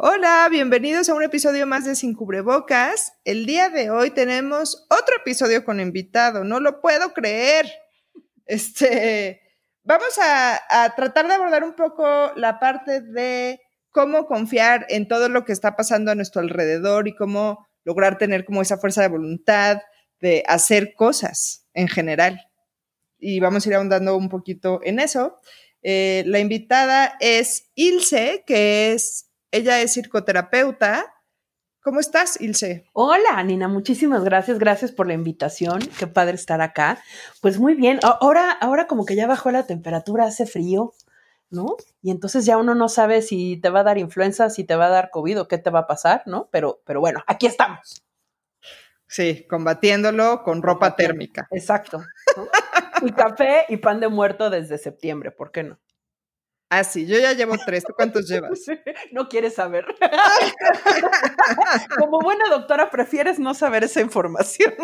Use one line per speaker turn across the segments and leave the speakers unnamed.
Hola, bienvenidos a un episodio más de Sin Cubrebocas. El día de hoy tenemos otro episodio con invitado, no lo puedo creer. Este, vamos a, tratar de abordar un poco la parte de cómo confiar en todo lo que está pasando a nuestro alrededor y cómo lograr tener como esa fuerza de voluntad de hacer cosas en general. Y vamos a ir ahondando un poquito en eso. Eh, la invitada es Ilse, que es ella es psicoterapeuta. ¿Cómo estás, Ilse?
Hola, Nina, muchísimas gracias. Gracias por la invitación. Qué padre estar acá. Pues muy bien. Ahora, ahora como que ya bajó la temperatura, hace frío, ¿no? Y entonces ya uno no sabe si te va a dar influenza, si te va a dar COVID o qué te va a pasar, ¿no? Pero, pero bueno, aquí estamos.
Sí, combatiéndolo con ropa térmica.
Exacto. y café y pan de muerto desde septiembre, ¿por qué no?
Ah, sí, yo ya llevo tres. ¿Tú cuántos llevas?
No quieres saber. Como buena doctora, prefieres no saber esa información.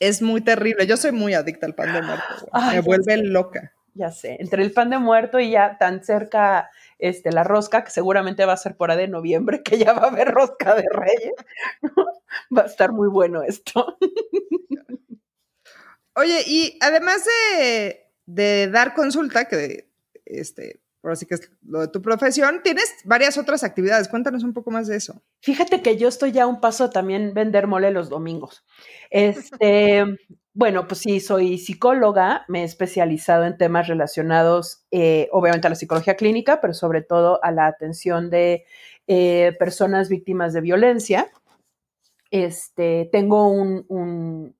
Es muy terrible. Yo soy muy adicta al pan de muerto. Me vuelve loca.
Ya sé. Entre el pan de muerto y ya tan cerca este, la rosca, que seguramente va a ser por ahí de noviembre, que ya va a haber rosca de reyes. Va a estar muy bueno esto.
Oye, y además de de dar consulta, que este, por así que es lo de tu profesión, tienes varias otras actividades. Cuéntanos un poco más de eso.
Fíjate que yo estoy ya a un paso también vender mole los domingos. Este, bueno, pues sí, soy psicóloga, me he especializado en temas relacionados, eh, obviamente, a la psicología clínica, pero sobre todo a la atención de eh, personas víctimas de violencia. Este, tengo un un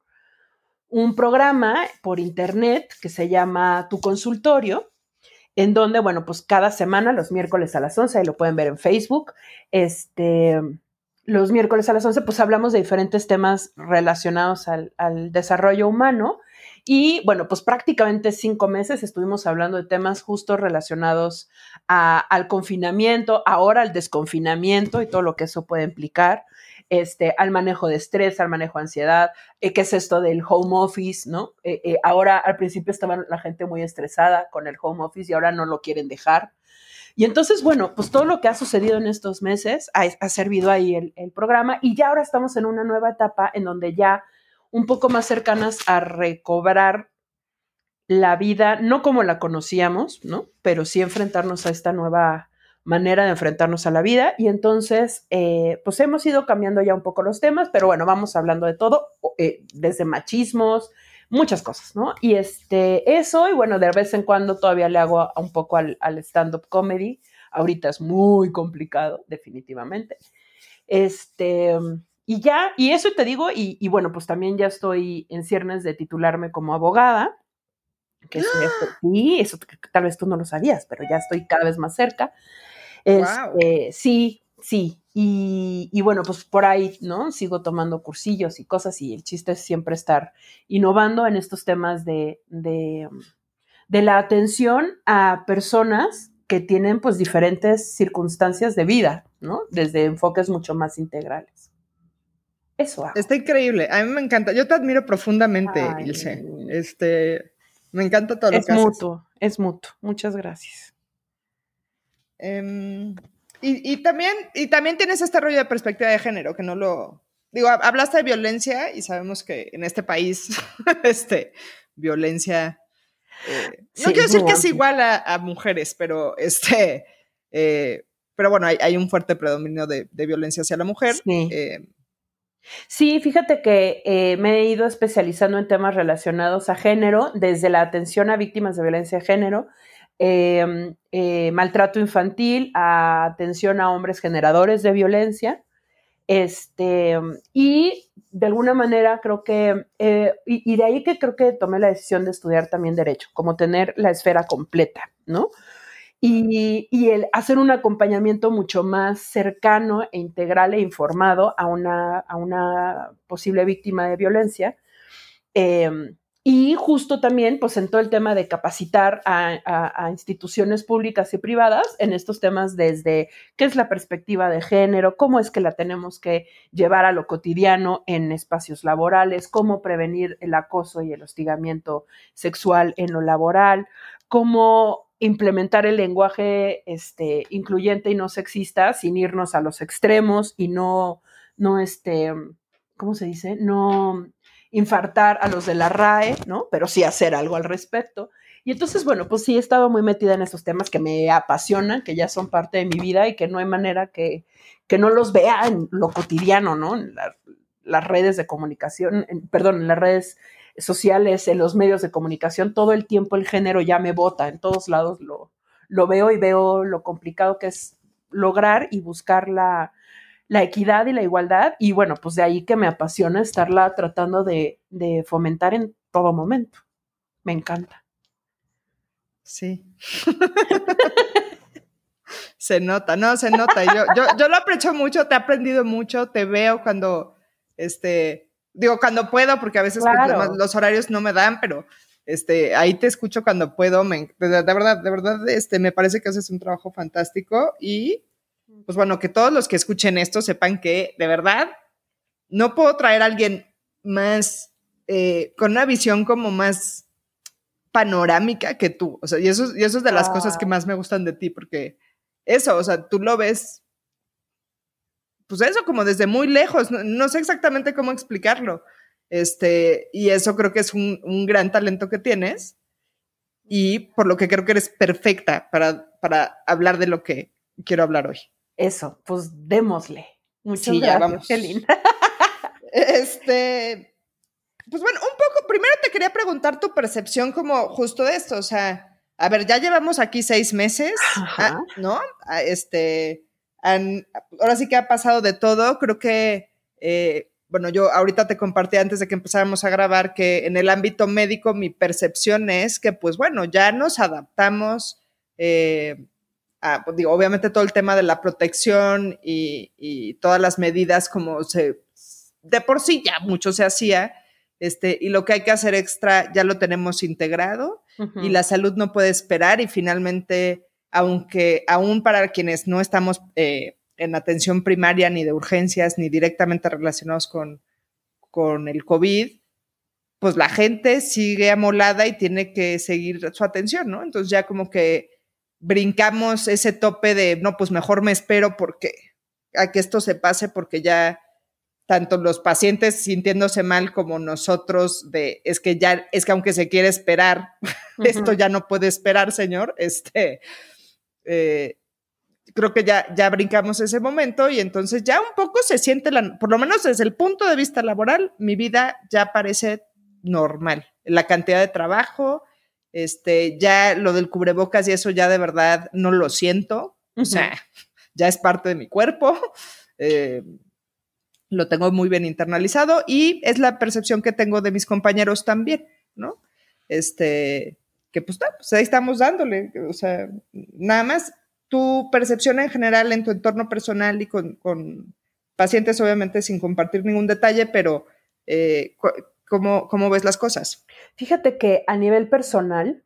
programa por internet que se llama Tu Consultorio, en donde, bueno, pues cada semana, los miércoles a las 11, ahí lo pueden ver en Facebook, este, los miércoles a las 11, pues hablamos de diferentes temas relacionados al, desarrollo humano. Y bueno, pues prácticamente cinco meses estuvimos hablando de temas justo relacionados al confinamiento, ahora al desconfinamiento y todo lo que eso puede implicar este, al manejo de estrés, al manejo de ansiedad, eh, qué es esto del home office, ¿no? Eh, eh, ahora al principio estaba la gente muy estresada con el home office y ahora no lo quieren dejar. Y entonces, bueno, pues todo lo que ha sucedido en estos meses ha, servido ahí el, el, programa y ya ahora estamos en una nueva etapa en donde ya un poco más cercanas a recobrar la vida, no como la conocíamos, ¿no? Pero sí enfrentarnos a esta nueva manera de enfrentarnos a la vida y entonces eh, pues hemos ido cambiando ya un poco los temas, pero bueno, vamos hablando de todo, eh, desde machismos, muchas cosas, ¿no? Y este, eso, y bueno, de vez en cuando todavía le hago un poco al, stand-up comedy, ahorita es muy complicado, definitivamente. Este, y ya, y eso te digo, y, y bueno, pues también ya estoy en ciernes de titularme como abogada, que es, sí, eso tal vez tú no lo sabías, pero ya estoy cada vez más cerca. Este, sí, sí. Y, bueno, pues por ahí, ¿no? Sigo tomando cursillos y cosas y el chiste es siempre estar innovando en estos temas de, de, la atención a personas que tienen pues diferentes circunstancias de vida, ¿no? Desde enfoques mucho más integrales. Eso.
Está increíble. A mí me encanta. Yo te admiro profundamente, Ilse. Este, me encanta todo lo
que haces. Es mutuo, es mutuo. Muchas gracias.
Em, y, también, y también tienes este rollo de perspectiva de género, que no lo... Digo, hablaste de violencia y sabemos que en este país, este, violencia... Eh, no quiero decir que es igual a, mujeres, pero este... Eh, pero bueno, hay, un fuerte predominio de, violencia hacia la mujer.
Sí. Eh, sí, fíjate que me he ido especializando en temas relacionados a género, desde la atención a víctimas de violencia de género, Em, eh, maltrato infantil, atención a hombres generadores de violencia. Este, y de alguna manera creo que, eh, y, de ahí que creo que tomé la decisión de estudiar también derecho, como tener la esfera completa, ¿no? Y, el hacer un acompañamiento mucho más cercano e integral e informado a una, a una posible víctima de violencia. Em, y justo también, pues en todo el tema de capacitar a, instituciones públicas y privadas en estos temas desde qué es la perspectiva de género, cómo es que la tenemos que llevar a lo cotidiano en espacios laborales, cómo prevenir el acoso y el hostigamiento sexual en lo laboral, cómo implementar el lenguaje este, incluyente y no sexista sin irnos a los extremos y no, no este, ¿cómo se dice? No infartar a los de la RAE, ¿no? Pero sí hacer algo al respecto. Y entonces, bueno, pues sí he estado muy metida en estos temas que me apasionan, que ya son parte de mi vida y que no hay manera que, que no los vea en lo cotidiano, ¿no? En las redes de comunicación, perdón, en las redes sociales, en los medios de comunicación, todo el tiempo el género ya me bota, en todos lados lo, lo veo y veo lo complicado que es lograr y buscar la, la equidad y la igualdad. Y bueno, pues de ahí que me apasiona estarla tratando de, de fomentar en todo momento. Me encanta.
Sí. se nota, no, se nota. Yo, yo, yo lo aprecio mucho, te he aprendido mucho, te veo cuando, este, digo, cuando puedo, porque a veces pues, los horarios no me dan, pero este, ahí te escucho cuando puedo. Me, de, verdad, de verdad, este, me parece que haces un trabajo fantástico y, pues bueno, que todos los que escuchen esto sepan que, de verdad, no puedo traer a alguien más, eh, con una visión como más panorámica que tú. O sea, y eso, y eso es de las cosas que más me gustan de ti, porque eso, o sea, tú lo ves pues eso, como desde muy lejos, no, sé exactamente cómo explicarlo. Este, y eso creo que es un, gran talento que tienes y por lo que creo que eres perfecta para, para hablar de lo que quiero hablar hoy.
Eso, pues démosle. Muchas sí, gracias, ya vamos. Qué linda.
Este, pues bueno, un poco, primero te quería preguntar tu percepción como justo de esto, o sea, a ver, ya llevamos aquí seis meses, ah, ¿no? Ah, este, ahora sí que ha pasado de todo. Creo que, eh, bueno, yo ahorita te compartí antes de que empezáramos a grabar que en el ámbito médico mi percepción es que, pues bueno, ya nos adaptamos. Eh, a, pues, digo, obviamente todo el tema de la protección y, todas las medidas como se, de por sí ya mucho se hacía, este, y lo que hay que hacer extra ya lo tenemos integrado y la salud no puede esperar y finalmente aunque aún para quienes no estamos eh, en atención primaria ni de urgencias ni directamente relacionados con, con el COVID, pues la gente sigue amolada y tiene que seguir su atención, ¿no? Entonces ya como que brincamos ese tope de, no, pues mejor me espero porque a que esto se pase porque ya tanto los pacientes sintiéndose mal como nosotros de, es que ya, es que aunque se quiere esperar, esto ya no puede esperar, señor, este, eh, creo que ya, ya brincamos ese momento y entonces ya un poco se siente, la, por lo menos desde el punto de vista laboral, mi vida ya parece normal. La cantidad de trabajo, este, ya lo del cubrebocas y eso ya de verdad no lo siento, o sea, ya es parte de mi cuerpo. Eh, lo tengo muy bien internalizado y es la percepción que tengo de mis compañeros también, ¿no? Este, que pues, pues, ahí estamos dándole, o sea, nada más tu percepción en general en tu entorno personal y con, pacientes, obviamente sin compartir ningún detalle, pero eh, ¿cómo, ¿cómo, ves las cosas?
Fíjate que a nivel personal,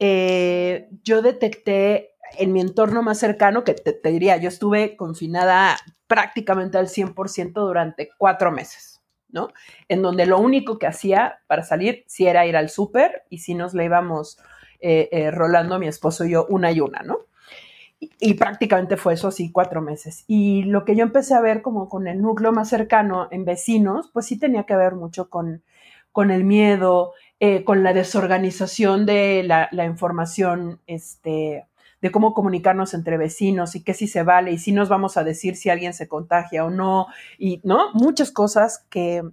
eh, yo detecté en mi entorno más cercano, que te, diría, yo estuve confinada prácticamente al 100% durante cuatro meses. ¿no? En donde lo único que hacía para salir sí era ir al súper y si nos la íbamos eh, eh, rolando mi esposo y yo una y una, ¿no? Y, prácticamente fue eso así cuatro meses. Y lo que yo empecé a ver como con el núcleo más cercano en vecinos, pues sí tenía que ver mucho con, con el miedo, eh, con la desorganización de la, información, este, de cómo comunicarnos entre vecinos y qué si se vale y si nos vamos a decir si alguien se contagia o no, y no, muchas cosas que,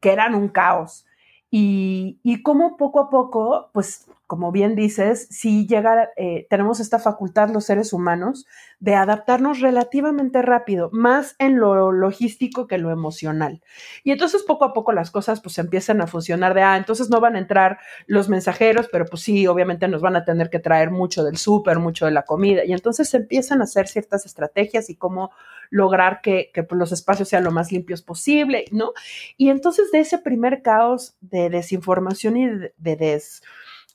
que eran un caos. Y, y cómo poco a poco, pues como bien dices, si llega, eh, tenemos esta facultad los seres humanos de adaptarnos relativamente rápido, más en lo logístico que lo emocional. Y entonces poco a poco las cosas pues empiezan a funcionar de, ah, entonces no van a entrar los mensajeros, pero pues sí, obviamente nos van a tener que traer mucho del súper, mucho de la comida. Y entonces empiezan a hacer ciertas estrategias y cómo lograr que, que pues, los espacios sean lo más limpios posible, ¿no? Y entonces de ese primer caos de desinformación y de, de des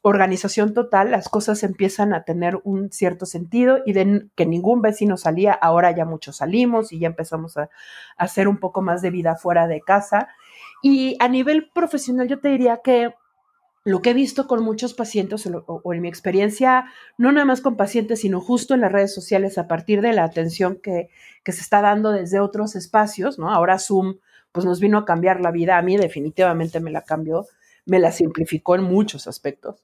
organización total, las cosas empiezan a tener un cierto sentido y de que ningún vecino salía, ahora ya muchos salimos y ya empezamos a, hacer un poco más de vida fuera de casa. Y a nivel profesional yo te diría que lo que he visto con muchos pacientes o, en mi experiencia, no nada más con pacientes, sino justo en las redes sociales a partir de la atención que, que, se está dando desde otros espacios, ¿no? Ahora Zoom, pues nos vino a cambiar la vida, a mí definitivamente me la cambió, me la simplificó en muchos aspectos.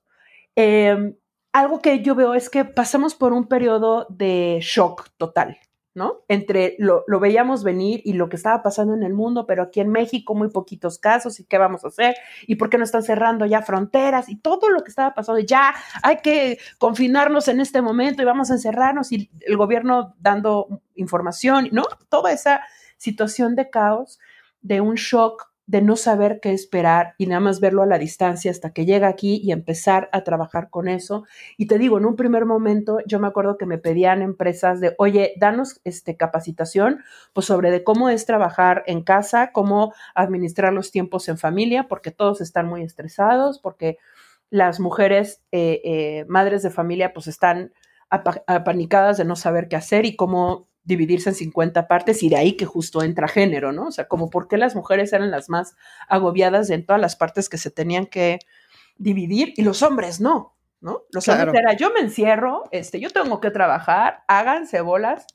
Em, algo que yo veo es que pasamos por un periodo de shock total, ¿no? Entre lo, veíamos venir y lo que estaba pasando en el mundo, pero aquí en México muy poquitos casos y qué vamos a hacer y por qué no están cerrando ya fronteras y todo lo que estaba pasando, ya hay que confinarnos en este momento y vamos a encerrarnos y el gobierno dando información, ¿no? Toda esa situación de caos, de un shock de no saber qué esperar y nada más verlo a la distancia hasta que llega aquí y empezar a trabajar con eso. Y te digo, en un primer momento yo me acuerdo que me pedían empresas de, oye, danos este, capacitación pues sobre de cómo es trabajar en casa, cómo administrar los tiempos en familia, porque todos están muy estresados, porque las mujeres, eh, eh, madres de familia, pues están apanicadas de no saber qué hacer y cómo dividirse en 50 partes y de ahí que justo entra género, ¿no? O sea, como por qué las mujeres eran las más agobiadas en todas las partes que se tenían que dividir y los hombres no, ¿no? Los hombres era yo me encierro, este, yo tengo que trabajar, háganse bolas,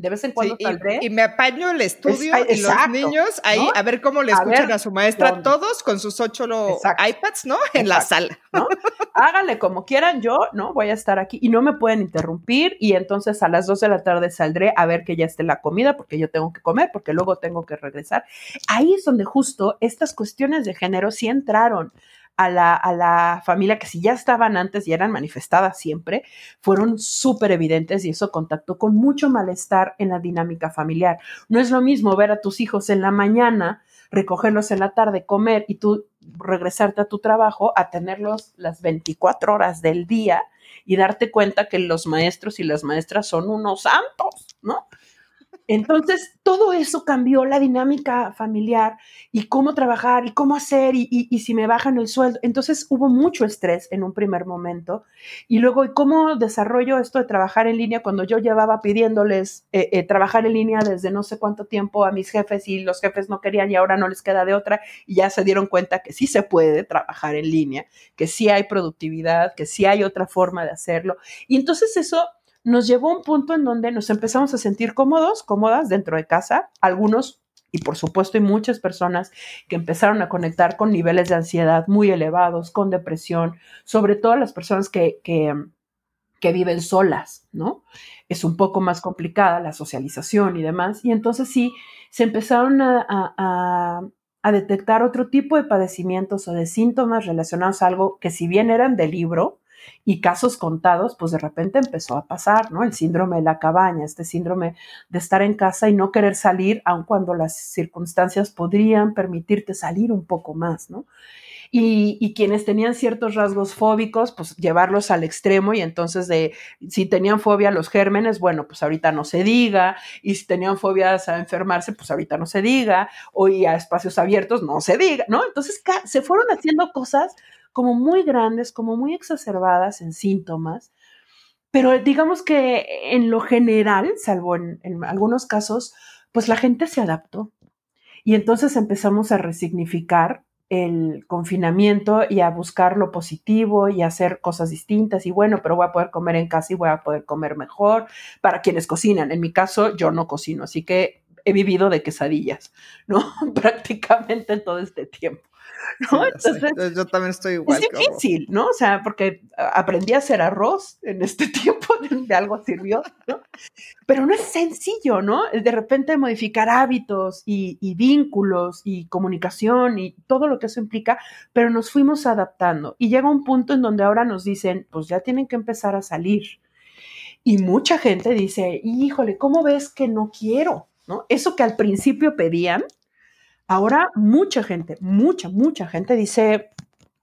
de vez en cuando
Y, me apaño el estudio y los niños ahí a ver cómo le escuchan a su maestra todos con sus ocho iPads, ¿no? En la sala.
¿no? Háganle como quieran, yo, ¿no? Voy a estar aquí y no me pueden interrumpir y entonces a las dos de la tarde saldré a ver que ya esté la comida porque yo tengo que comer, porque luego tengo que regresar. Ahí es donde justo estas cuestiones de género sí entraron a la, familia que si ya estaban antes y eran manifestadas siempre, fueron súper evidentes y eso contactó con mucho malestar en la dinámica familiar. No es lo mismo ver a tus hijos en la mañana, recogerlos en la tarde, comer y tú regresarte a tu trabajo, a tenerlos las 24 horas del día y darte cuenta que los maestros y las maestras son unos santos, ¿no? Entonces, todo eso cambió la dinámica familiar y cómo trabajar y cómo hacer y, si me bajan el sueldo. Entonces, hubo mucho estrés en un primer momento. Y luego, ¿cómo desarrollo esto de trabajar en línea cuando yo llevaba pidiéndoles eh, eh, trabajar en línea desde no sé cuánto tiempo a mis jefes y los jefes no querían y ahora no les queda de otra y ya se dieron cuenta que sí se puede trabajar en línea, que sí hay productividad, que sí hay otra forma de hacerlo. Y entonces eso nos llevó a un punto en donde nos empezamos a sentir cómodos, cómodas dentro de casa, algunos y por supuesto hay muchas personas que empezaron a conectar con niveles de ansiedad muy elevados, con depresión, sobre todo las personas que, que, viven solas, ¿no? Es un poco más complicada la socialización y demás. Y entonces sí, se empezaron a, a detectar otro tipo de padecimientos o de síntomas relacionados a algo que si bien eran de libro, y casos contados, pues de repente empezó a pasar, ¿no? El síndrome de la cabaña, este síndrome de estar en casa y no querer salir, aun cuando las circunstancias podrían permitirte salir un poco más, ¿no? Y, quienes tenían ciertos rasgos fóbicos, pues llevarlos al extremo y entonces de si tenían fobia a los gérmenes, bueno, pues ahorita no se diga, y si tenían fobias a enfermarse, pues ahorita no se diga, o y a espacios abiertos, no se diga, ¿no? Entonces se fueron haciendo cosas como muy grandes, como muy exacerbadas en síntomas, pero digamos que en lo general, salvo en, algunos casos, pues la gente se adaptó. Y entonces empezamos a resignificar el confinamiento y a buscar lo positivo y a hacer cosas distintas y bueno, pero voy a poder comer en casa y voy a poder comer mejor para quienes cocinan. En mi caso, yo no cocino, así que he vivido de quesadillas, ¿no? Prácticamente todo este tiempo. ¿no?
Entonces, yo también estoy igual.
Es difícil, ¿no? O sea, porque aprendí a hacer arroz en este tiempo, de, algo sirvió, ¿no? Pero no es sencillo, ¿no? De repente modificar hábitos y, y, vínculos y comunicación y todo lo que eso implica, pero nos fuimos adaptando. Y llega un punto en donde ahora nos dicen, pues ya tienen que empezar a salir. Y mucha gente dice, híjole, ¿cómo ves que no quiero? ¿No? Eso que al principio pedían, Ahora mucha gente, mucha, mucha gente dice,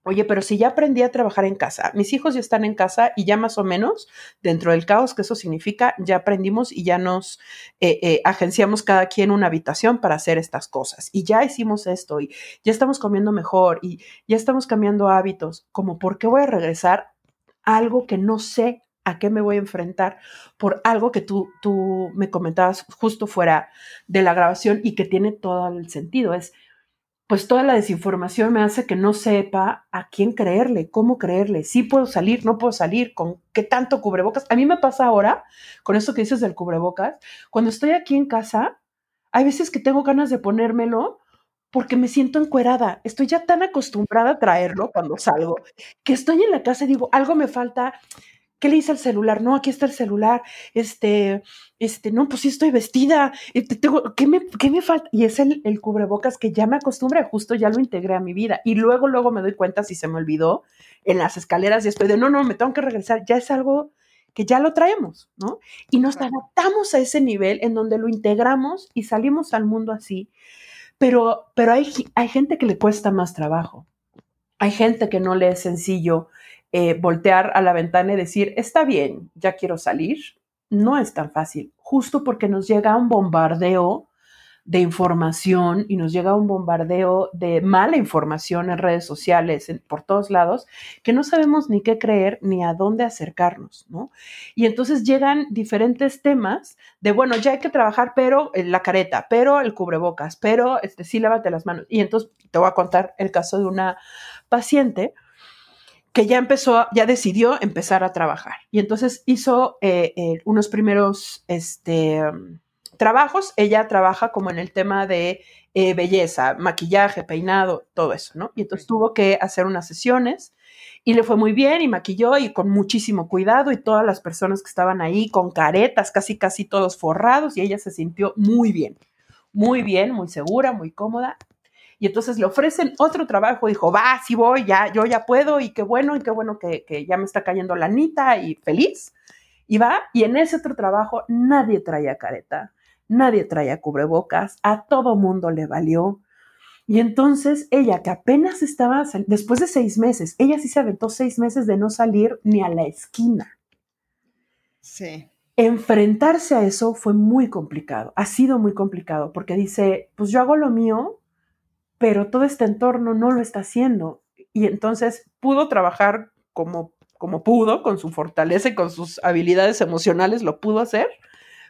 oye, pero si ya aprendí a trabajar en casa, mis hijos ya están en casa y ya más o menos dentro del caos que eso significa, ya aprendimos y ya nos eh, eh, agenciamos cada quien una habitación para hacer estas cosas. Y ya hicimos esto y ya estamos comiendo mejor y ya estamos cambiando hábitos. Como, ¿por qué voy a regresar a algo que no sé a qué me voy a enfrentar por algo que tú, tú me comentabas justo fuera de la grabación y que tiene todo el sentido. Es, pues toda la desinformación me hace que no sepa a quién creerle, cómo creerle, si puedo salir, no puedo salir, con qué tanto cubrebocas. A mí me pasa ahora, con esto que dices del cubrebocas, cuando estoy aquí en casa, hay veces que tengo ganas de ponérmelo porque me siento encuerada. Estoy ya tan acostumbrada a traerlo cuando salgo, que estoy en la casa y digo, algo me falta, ¿Qué le hice al celular? No, aquí está el celular. Este, este, no, pues sí estoy vestida. Tengo, ¿qué, me, ¿Qué me falta? Y es el, el, cubrebocas que ya me acostumbré, justo ya lo integré a mi vida. Y luego, luego me doy cuenta si se me olvidó en las escaleras y estoy de, no, no, me tengo que regresar. Ya es algo que ya lo traemos, ¿no? Y nos adaptamos a ese nivel en donde lo integramos y salimos al mundo así. Pero, pero hay, hay gente que le cuesta más trabajo. Hay gente que no le es sencillo eh, voltear a la ventana y decir, está bien, ya quiero salir, no es tan fácil, justo porque nos llega un bombardeo de información y nos llega un bombardeo de mala información en redes sociales, por todos lados, que no sabemos ni qué creer ni a dónde acercarnos, ¿no? Y entonces llegan diferentes temas de, bueno, ya hay que trabajar, pero eh, la careta, pero el cubrebocas, pero este, sí lávate las manos. Y entonces te voy a contar el caso de una paciente que ya empezó, ya decidió empezar a trabajar. Y entonces hizo eh, eh, unos primeros este, trabajos. Ella trabaja como en el tema de eh, belleza, maquillaje, peinado, todo eso, ¿no? Y entonces tuvo que hacer unas sesiones y le fue muy bien y maquilló y con muchísimo cuidado y todas las personas que estaban ahí con caretas, casi, casi todos forrados y ella se sintió muy bien, muy bien, muy segura, muy cómoda y entonces le ofrecen otro trabajo, dijo, va, sí voy, ya, yo ya puedo, y qué bueno, y qué bueno que, ya me está cayendo la anita, y feliz. Y va, y en ese otro trabajo nadie traía careta, nadie traía cubrebocas, a todo mundo le valió. Y entonces ella, que apenas estaba, después de seis meses, ella sí se aventó seis meses de no salir ni a la esquina.
Sí.
Enfrentarse a eso fue muy complicado, ha sido muy complicado, porque dice, pues yo hago lo mío, pero todo este entorno no lo está haciendo. Y entonces pudo trabajar como, como pudo, con su fortaleza y con sus habilidades emocionales, lo pudo hacer,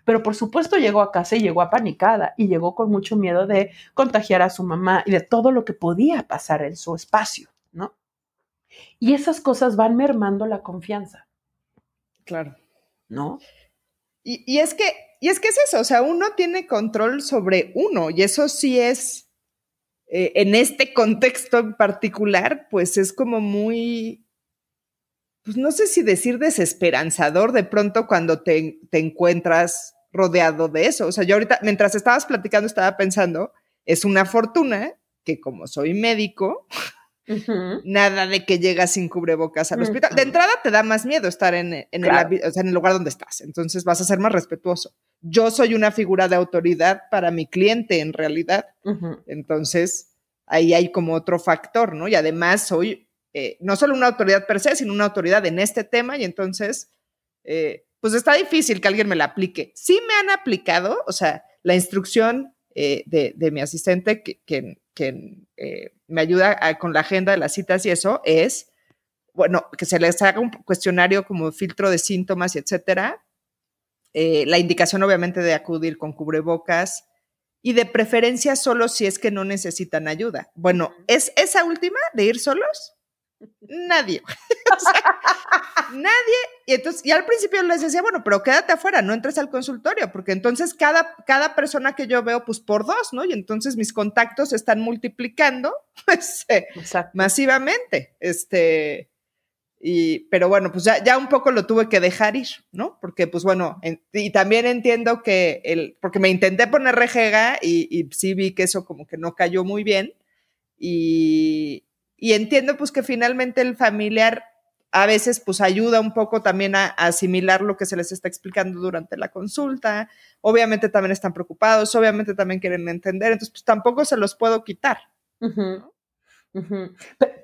pero por supuesto llegó a casa y llegó apanicada y llegó con mucho miedo de contagiar a su mamá y de todo lo que podía pasar en su espacio, ¿no? Y esas cosas van mermando la confianza.
Claro.
¿No?
Y, y es que, y es que es eso, o sea, uno tiene control sobre uno y eso sí es eh, en este contexto en particular, pues es como muy, pues no sé si decir desesperanzador de pronto cuando te, te encuentras rodeado de eso. O sea, yo ahorita, mientras estabas platicando, estaba pensando, es una fortuna que como soy médico, Nada de que llegas sin cubrebocas al hospital. De entrada te da más miedo estar en, el, en el lugar donde estás, entonces vas a ser más respetuoso. Yo soy una figura de autoridad para mi cliente en realidad, entonces ahí hay como otro factor, ¿no? Y además soy eh, no solo una autoridad per se, sino una autoridad en este tema y entonces, eh, pues está difícil que alguien me la aplique. Sí me han aplicado, o sea, la instrucción eh, de, mi asistente que, que eh, me ayuda con la agenda de las citas y eso es, bueno, que se les haga un cuestionario como filtro de síntomas y etcétera. Eh, la indicación obviamente de acudir con cubrebocas y de preferencia solo si es que no necesitan ayuda. Bueno, ¿es esa última de ir solos? Nadie. nadie. Y entonces, y al principio les decía, bueno, pero quédate afuera, no entres al consultorio, porque entonces cada, cada persona que yo veo, pues por dos, ¿no? Y entonces mis contactos se están multiplicando, pues, eh, masivamente. Este, y, pero bueno, pues ya, ya un poco lo tuve que dejar ir, ¿no? Porque, pues bueno, y también entiendo que el, porque me intenté poner rejega y, y sí vi que eso como que no cayó muy bien. Y, y entiendo pues que finalmente el familiar a veces pues ayuda un poco también a, asimilar lo que se les está explicando durante la consulta. Obviamente también están preocupados, obviamente también quieren entender, entonces pues tampoco se los puedo quitar.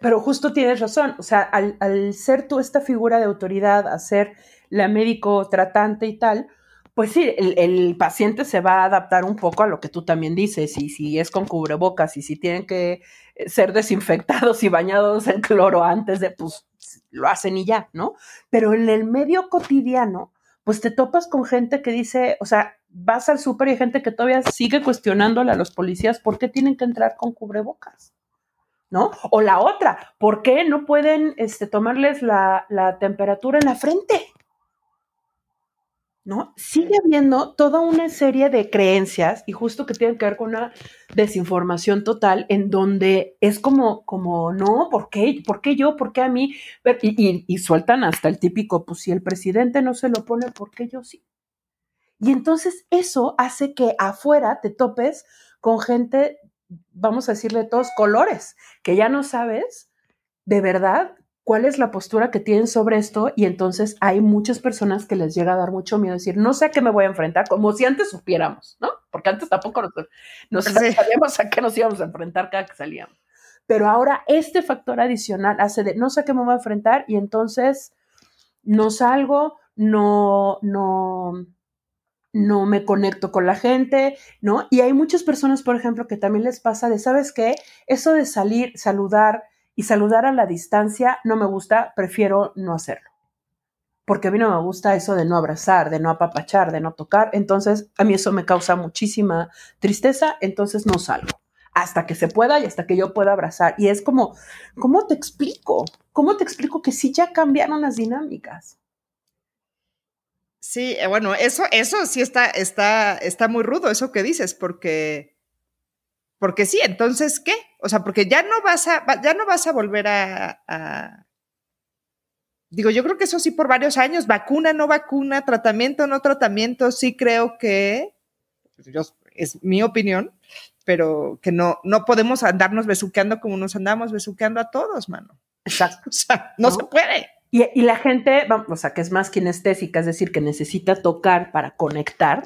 Pero justo tienes razón, o sea, al, al, ser tú esta figura de autoridad, a ser la médico tratante y tal, pues sí, el, paciente se va a adaptar un poco a lo que tú también dices, y si es con cubrebocas, y si tienen que eh, ser desinfectados y bañados en cloro antes de, pues lo hacen y ya, ¿no? Pero en el medio cotidiano, pues te topas con gente que dice, o sea, vas al súper y hay gente que todavía sigue cuestionándole a los policías por qué tienen que entrar con cubrebocas. ¿No? O la otra, ¿por qué no pueden este, tomarles la, la temperatura en la frente? ¿No? Sigue habiendo toda una serie de creencias y justo que tienen que ver con una desinformación total en donde es como, como, no, ¿por qué? ¿Por qué yo? ¿Por qué a mí? Y, y, sueltan hasta el típico, pues si el presidente no se lo pone, ¿por qué yo sí? Y entonces eso hace que afuera te topes con gente, vamos a decirle todos colores, que ya no sabes de verdad cuál es la postura que tienen sobre esto y entonces hay muchas personas que les llega a dar mucho miedo decir, no sé a qué me voy a enfrentar, como si antes supiéramos, ¿no? Porque antes tampoco nos, sabíamos a qué nos íbamos a enfrentar cada que salíamos. Pero ahora este factor adicional hace de, no sé a qué me voy a enfrentar y entonces no salgo, no, no, no me conecto con la gente, ¿no? Y hay muchas personas, por ejemplo, que también les pasa de, ¿sabes qué? Eso de salir, saludar, y saludar a la distancia no me gusta, prefiero no hacerlo. Porque a mí no me gusta eso de no abrazar, de no apapachar, de no tocar. Entonces, a mí eso me causa muchísima tristeza, entonces no salgo. Hasta que se pueda y hasta que yo pueda abrazar. Y es como, ¿cómo te explico? ¿Cómo te explico que sí ya cambiaron las dinámicas?
Sí, eh, bueno, eso, eso sí está, está, está muy rudo, eso que dices, porque porque sí, entonces, ¿qué? O sea, porque ya no vas a, ya no vas a volver a, Digo, yo creo que eso sí por varios años, vacuna, no vacuna, tratamiento, no tratamiento, sí creo que, pues, es mi opinión, pero que no, no podemos andarnos besuqueando como nos andamos besuqueando a todos, mano.
Exacto.
O sea, no, se puede.
Y, y, la gente, o sea, que es más kinestésica, es decir, que necesita tocar para conectar,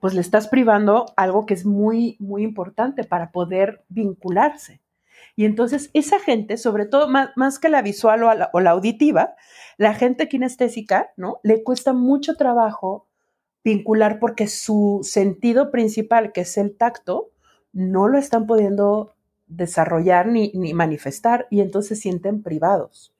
pues le estás privando algo que es muy, muy importante para poder vincularse. Y entonces esa gente, sobre todo más, que la visual o la, o la, auditiva, la gente kinestésica, ¿no? Le cuesta mucho trabajo vincular porque su sentido principal, que es el tacto, no lo están pudiendo desarrollar ni, ni manifestar y entonces sienten privados.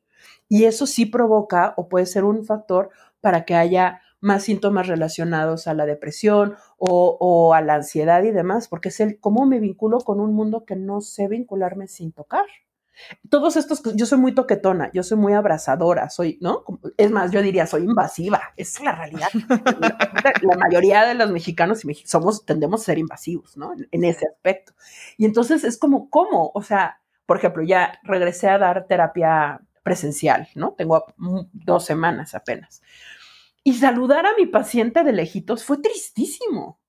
Y eso sí provoca o puede ser un factor para que haya más síntomas relacionados a la depresión o, a la ansiedad y demás, porque es el cómo me vinculo con un mundo que no sé vincularme sin tocar. Todos estos, yo soy muy toquetona, yo soy muy abrazadora, soy, ¿no? Es más, yo diría, soy invasiva, es la realidad. la, mayoría de los mexicanos y somos, tendemos a ser invasivos, ¿no? En, en ese aspecto. Y entonces es como, ¿cómo? O sea, por ejemplo, ya regresé a dar terapia presencial, ¿no? Tengo dos semanas apenas. Y saludar a mi paciente de lejitos fue tristísimo.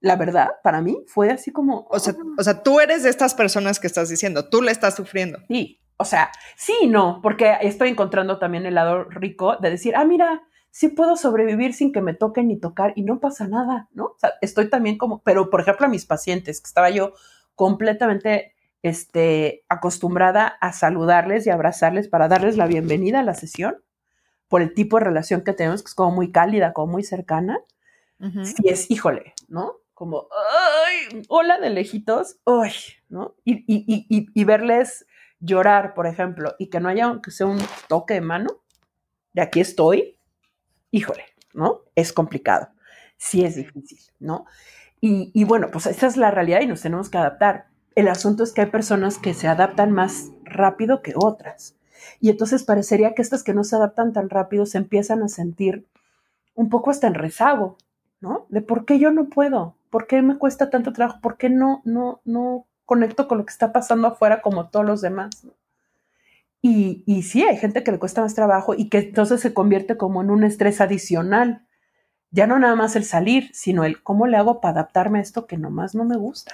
La verdad, para mí fue así como...
O sea, o sea, tú eres de estas personas que estás diciendo, tú le estás sufriendo.
Sí, o sea, sí y no, porque estoy encontrando también el lado rico de decir, ah, mira, sí puedo sobrevivir sin que me toquen ni tocar y no pasa nada, ¿no? O sea, estoy también como, pero por ejemplo a mis pacientes, que estaba yo completamente este, acostumbrada a saludarles y abrazarles para darles la bienvenida a la sesión por el tipo de relación que tenemos, que es como muy cálida, como muy cercana, si es, híjole, ¿no? Como, ay, hola de lejitos, uy, ¿no? Y, y, verles llorar, por ejemplo, y que no haya aunque sea un toque de mano, de aquí estoy, híjole, ¿no? Es complicado, sí es difícil, ¿no? Y, y bueno, pues esa es la realidad y nos tenemos que adaptar. El asunto es que hay personas que se adaptan más rápido que otras. Y entonces parecería que estas que no se adaptan tan rápido se empiezan a sentir un poco hasta en rezago, ¿no? De por qué yo no puedo, por qué me cuesta tanto trabajo, por qué no, no, no conecto con lo que está pasando afuera como todos los demás. Y, y sí, hay gente que le cuesta más trabajo y que entonces se convierte como en un estrés adicional. Ya no nada más el salir, sino el cómo le hago para adaptarme a esto que nomás no me gusta.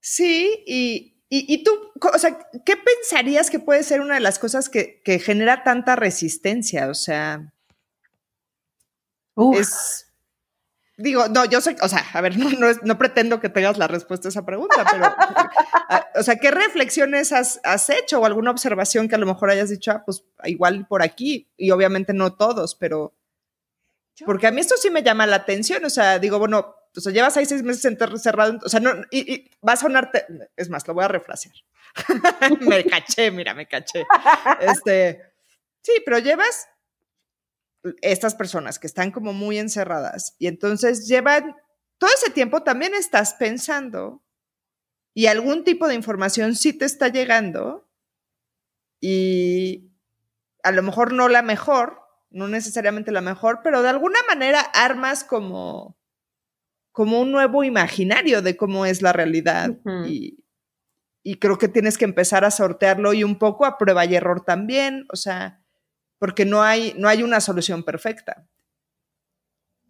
Sí, y, y, tú, o sea, ¿qué pensarías que puede ser una de las cosas que, genera tanta resistencia? O sea, es, digo, no, yo sé, o sea, a ver, no, no, pretendo que tengas la respuesta a esa pregunta, pero, o sea, ¿qué reflexiones has, has, hecho o alguna observación que a lo mejor hayas dicho, ah, pues igual por aquí, y obviamente no todos, pero, porque a mí esto sí me llama la atención, o sea, digo, bueno, o sea, llevas ahí seis meses encerrado, o sea, no, y, va a sonarte, es más, lo voy a refrasear. me caché, mira, me caché. Este, sí, pero llevas estas personas que están como muy encerradas y entonces llevan todo ese tiempo también estás pensando y algún tipo de información sí te está llegando y a lo mejor no la mejor, no necesariamente la mejor, pero de alguna manera armas como, como un nuevo imaginario de cómo es la realidad y, y creo que tienes que empezar a sortearlo y un poco a prueba y error también, o sea, porque no hay, no hay una solución perfecta.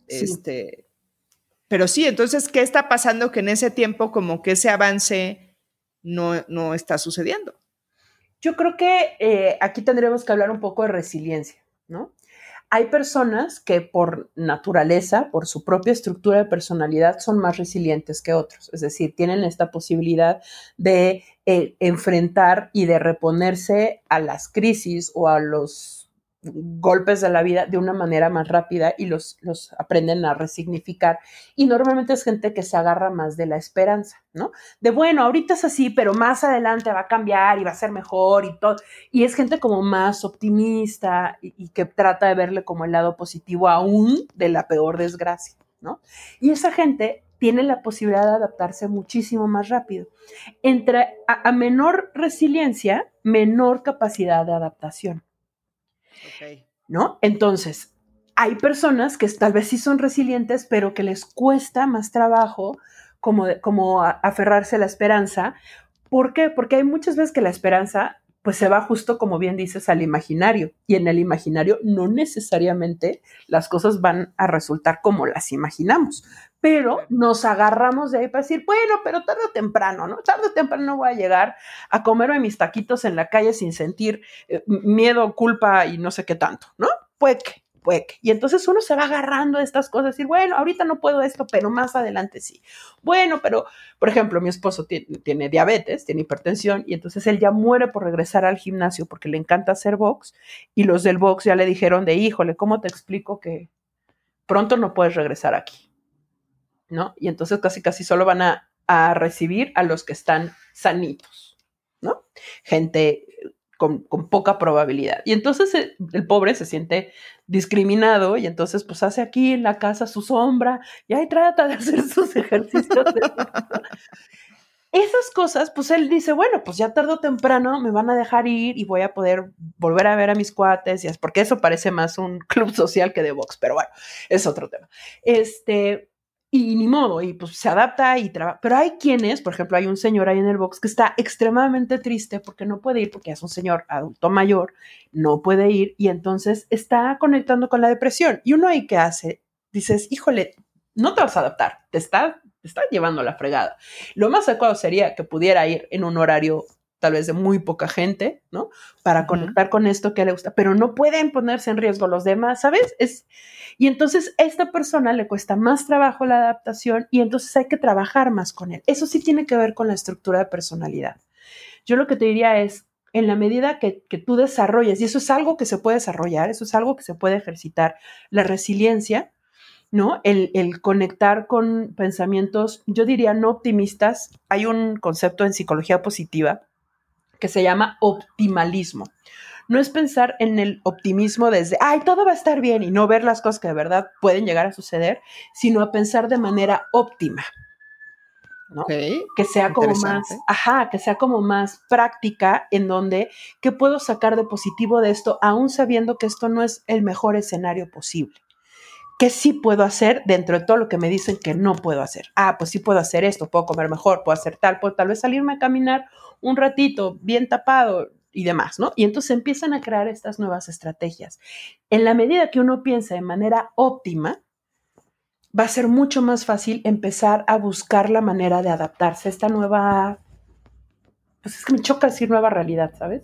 Este, pero sí, entonces, ¿qué está pasando que en ese tiempo como que ese avance no, no está sucediendo?
Yo creo que eh, aquí tendremos que hablar un poco de resiliencia, ¿no? Hay personas que por naturaleza, por su propia estructura de personalidad, son más resilientes que otros, es decir, tienen esta posibilidad de eh, enfrentar y de reponerse a las crisis o a los golpes de la vida de una manera más rápida y los, los aprenden a resignificar. Y normalmente es gente que se agarra más de la esperanza, ¿no? De bueno, ahorita es así, pero más adelante va a cambiar y va a ser mejor y todo. Y es gente como más optimista y, que trata de verle como el lado positivo aún de la peor desgracia, ¿no? Y esa gente tiene la posibilidad de adaptarse muchísimo más rápido. Entre a menor resiliencia, menor capacidad de adaptación. ¿No? Entonces, hay personas que tal vez sí son resilientes, pero que les cuesta más trabajo como, como aferrarse a la esperanza. ¿Por qué? Porque hay muchas veces que la esperanza pues se va justo, como bien dices, al imaginario. Y en el imaginario no necesariamente las cosas van a resultar como las imaginamos, pero nos agarramos de ahí para decir, bueno, pero tarde o temprano, ¿no? Tarde o temprano voy a llegar a comerme mis taquitos en la calle sin sentir eh, miedo, culpa y no sé qué tanto, ¿no? Pues que y entonces uno se va agarrando a estas cosas, decir, bueno, ahorita no puedo esto, pero más adelante sí. Bueno, pero, por ejemplo, mi esposo tiene, diabetes, tiene hipertensión, y entonces él ya muere por regresar al gimnasio porque le encanta hacer box, y los del box ya le dijeron de, híjole, ¿cómo te explico que pronto no puedes regresar aquí? ¿No? Y entonces casi, casi solo van a, a recibir a los que están sanitos, ¿no? Gente con, poca probabilidad. Y entonces el, pobre se siente discriminado y entonces pues hace aquí en la casa su sombra y ahí trata de hacer sus ejercicios. Esas cosas, pues él dice, bueno, pues ya tarde o temprano me van a dejar ir y voy a poder volver a ver a mis cuates, y es porque eso parece más un club social que de box, pero bueno, es otro tema. Este, y ni modo, y pues se adapta y trabaja. Pero hay quienes, por ejemplo, hay un señor ahí en el box que está extremadamente triste porque no puede ir, porque es un señor adulto mayor, no puede ir y entonces está conectando con la depresión. Y uno ahí que hace, dices, híjole, no te vas a adaptar, te está, te está llevando la fregada. Lo más adecuado sería que pudiera ir en un horario tal vez de muy poca gente, ¿no? Para conectar con esto que le gusta, pero no pueden ponerse en riesgo los demás, ¿sabes? Es, y entonces a esta persona le cuesta más trabajo la adaptación y entonces hay que trabajar más con él. Eso sí tiene que ver con la estructura de personalidad. Yo lo que te diría es, en la medida que, que tú desarrolles, y eso es algo que se puede desarrollar, eso es algo que se puede ejercitar, la resiliencia, ¿no? El, el, conectar con pensamientos, yo diría, no optimistas. Hay un concepto en psicología positiva que se llama optimalismo. No es pensar en el optimismo desde, ay, todo va a estar bien y no ver las cosas que de verdad pueden llegar a suceder, sino a pensar de manera óptima. ¿no? que sea como más, ajá, que sea como más práctica en donde, ¿qué puedo sacar de positivo de esto, aún sabiendo que esto no es el mejor escenario posible? ¿Qué sí puedo hacer dentro de todo lo que me dicen que no puedo hacer? Ah, pues sí puedo hacer esto, puedo comer mejor, puedo hacer tal, puedo tal vez salirme a caminar un ratito bien tapado y demás, ¿no? Y entonces empiezan a crear estas nuevas estrategias. En la medida que uno piensa de manera óptima, va a ser mucho más fácil empezar a buscar la manera de adaptarse a esta nueva, pues es que me choca decir nueva realidad, ¿sabes?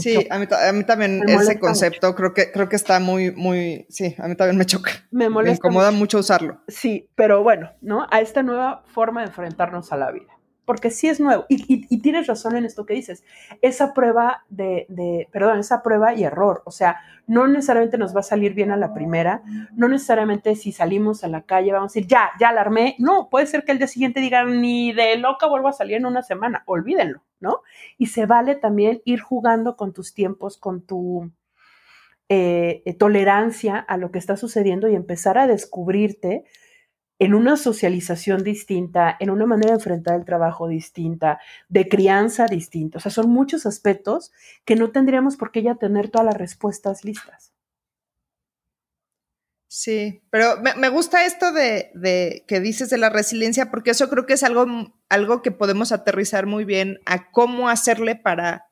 Sí, a mí, también ese concepto creo que, creo que está muy, muy, sí, a mí también me choca. Me molesta. Me incomoda mucho usarlo.
Sí, pero bueno, ¿no? A esta nueva forma de enfrentarnos a la vida porque sí es nuevo. Y, tienes razón en esto que dices. Esa prueba de, perdón, esa prueba y error. O sea, no necesariamente nos va a salir bien a la primera. No necesariamente si salimos a la calle vamos a decir, ya, ya alarmé. No, puede ser que el día siguiente digan, ni de loca vuelvo a salir en una semana. Olvídenlo, ¿no? Y se vale también ir jugando con tus tiempos, con tu eh, eh, tolerancia a lo que está sucediendo y empezar a descubrirte en una socialización distinta, en una manera de enfrentar el trabajo distinta, de crianza distinta. O sea, son muchos aspectos que no tendríamos por qué ya tener todas las respuestas listas.
Sí, pero me, gusta esto de, que dices de la resiliencia, porque eso creo que es algo, algo que podemos aterrizar muy bien a cómo hacerle para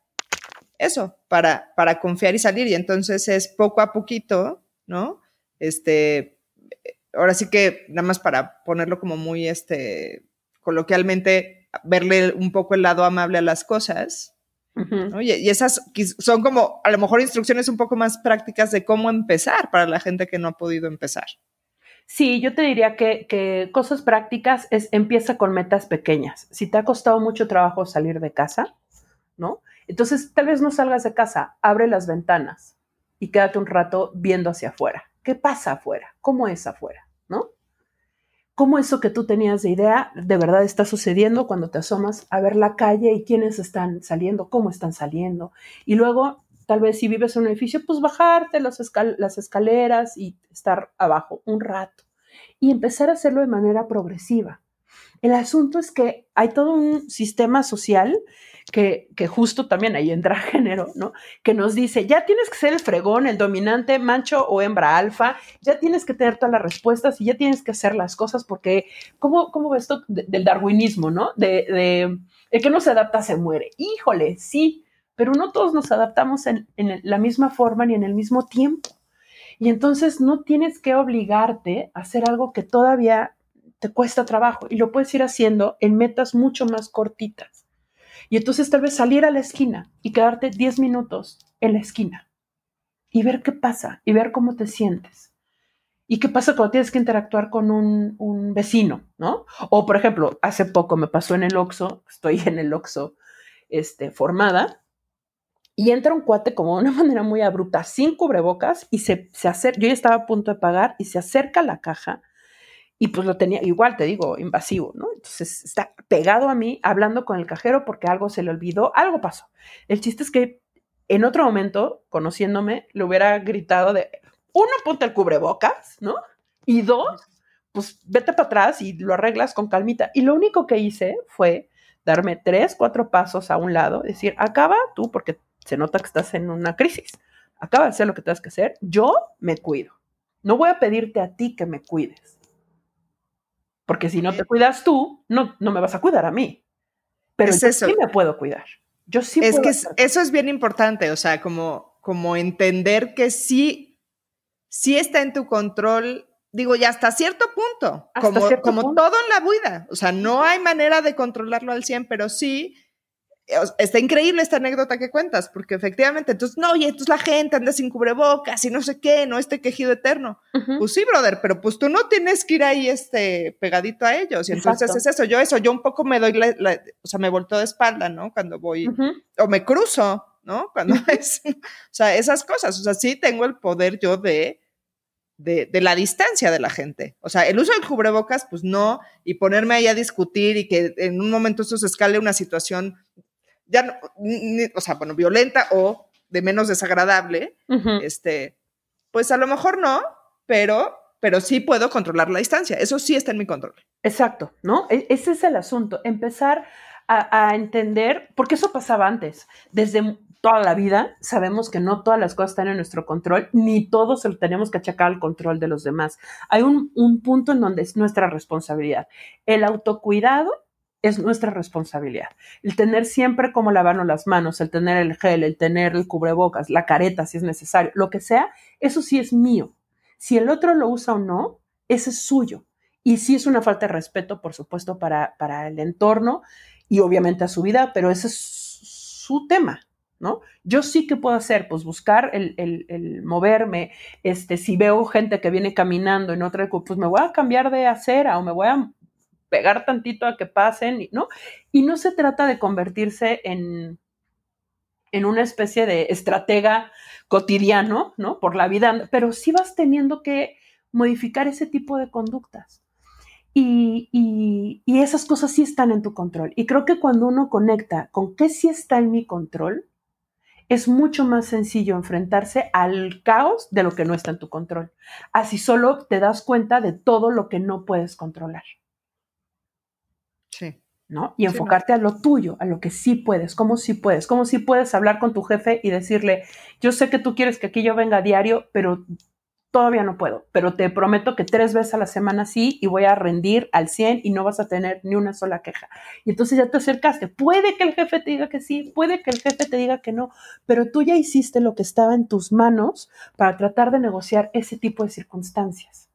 eso, para, para confiar y salir. Y entonces es poco a poquito, ¿no? Este, ahora sí que nada más para ponerlo como muy este, coloquialmente, verle un poco el lado amable a las cosas. y, esas son como a lo mejor instrucciones un poco más prácticas de cómo empezar para la gente que no ha podido empezar.
Sí, yo te diría que, que, cosas prácticas es empieza con metas pequeñas. Si te ha costado mucho trabajo salir de casa, ¿no? Entonces tal vez no salgas de casa, abre las ventanas y quédate un rato viendo hacia afuera. ¿Qué pasa afuera? ¿Cómo es afuera? ¿No? ¿Cómo eso que tú tenías de idea de verdad está sucediendo cuando te asomas a ver la calle y quiénes están saliendo, cómo están saliendo? Y luego, tal vez si vives en un edificio, pues bajarte las, las escaleras y estar abajo un rato y empezar a hacerlo de manera progresiva. El asunto es que hay todo un sistema social que, justo también ahí entra género, ¿no? Que nos dice, ya tienes que ser el fregón, el dominante, macho o hembra alfa, ya tienes que tener todas las respuestas y ya tienes que hacer las cosas porque, ¿cómo, cómo ves esto del darwinismo, ¿no? De, el que no se adapta se muere. Híjole, sí, pero no todos nos adaptamos en la misma forma ni en el mismo tiempo. Y entonces no tienes que obligarte a hacer algo que todavía te cuesta trabajo y lo puedes ir haciendo en metas mucho más cortitas. Y entonces tal vez salir a la esquina y quedarte 10 minutos en la esquina y ver qué pasa y ver cómo te sientes. ¿Y qué pasa cuando tienes que interactuar con un, vecino, no? O, por ejemplo, hace poco me pasó en el Oxxo, estoy en el Oxxo este, formada, y entra un cuate como de una manera muy abrupta, sin cubrebocas, y se, se yo ya estaba a punto de pagar, y se acerca a la caja y pues lo tenía, igual te digo, invasivo, ¿no? Entonces está pegado a mí hablando con el cajero porque algo se le olvidó, algo pasó. El chiste es que en otro momento, conociéndome, le hubiera gritado de, uno, ponte el cubrebocas, ¿no? Y dos, pues vete para atrás y lo arreglas con calmita. Y lo único que hice fue darme tres, cuatro pasos a un lado, decir, acaba tú, porque se nota que estás en una crisis, acaba de hacer lo que tienes que hacer, yo me cuido. No voy a pedirte a ti que me cuides porque si no te cuidas tú, no, no me vas a cuidar a mí. Pero yo sí me puedo cuidar. Yo sí
es que eso es bien importante, o sea, como, como entender que sí, sí está en tu control, digo, y hasta cierto punto, como, como todo en la vida, o sea, no hay manera de controlarlo al 100, pero sí está increíble esta anécdota que cuentas, porque efectivamente, entonces, no, y entonces la gente anda sin cubrebocas y no sé qué, no este quejido eterno. Pues sí, brother, pero pues tú no tienes que ir ahí este, pegadito a ellos. Y entonces es eso, yo eso, yo un poco me doy, la, o sea, me volteo de espalda, ¿no? Cuando voy, o me cruzo, ¿no? Cuando es, o sea, esas cosas, o sea, sí tengo el poder yo de, de, de, la distancia de la gente. O sea, el uso del cubrebocas, pues no, y ponerme ahí a discutir y que en un momento eso se escale una situación ya no, o sea, bueno, violenta o de menos desagradable, este, pues a lo mejor no, pero, pero sí puedo controlar la distancia. Eso sí está en mi control.
Exacto, ¿no? E, ese es el asunto. Empezar a, a entender, porque eso pasaba antes, desde toda la vida, sabemos que no todas las cosas están en nuestro control, ni todos se lo tenemos que achacar al control de los demás. Hay un, un punto en donde es nuestra responsabilidad. El autocuidado es nuestra responsabilidad. El tener siempre como lavarnos las manos, el tener el gel, el tener el cubrebocas, la careta si es necesario, lo que sea, eso sí es mío. Si el otro lo usa o no, ese es suyo. Y sí es una falta de respeto, por supuesto, para, para el entorno y obviamente a su vida, pero ese es su tema, ¿no? Yo sí que puedo hacer, pues buscar el, el, moverme, este, si veo gente que viene caminando en otra, pues me voy a cambiar de acera o me voy a pegar tantito a que pasen, ¿no? Y no se trata de convertirse en, en una especie de estratega cotidiano, ¿no? Por la vida, pero sí vas teniendo que modificar ese tipo de conductas. Y, y, esas cosas sí están en tu control. Y creo que cuando uno conecta con qué sí está en mi control, es mucho más sencillo enfrentarse al caos de lo que no está en tu control. Así solo te das cuenta de todo lo que no puedes controlar. Y enfocarte a lo tuyo, a lo que sí puedes, cómo sí puedes, cómo sí puedes hablar con tu jefe y decirle, yo sé que tú quieres que aquí yo venga a diario, pero todavía no puedo, pero te prometo que tres veces a la semana sí y voy a rendir al 100 y no vas a tener ni una sola queja. Y entonces ya te acercaste. Puede que el jefe te diga que sí, puede que el jefe te diga que no, pero tú ya hiciste lo que estaba en tus manos para tratar de negociar ese tipo de circunstancias.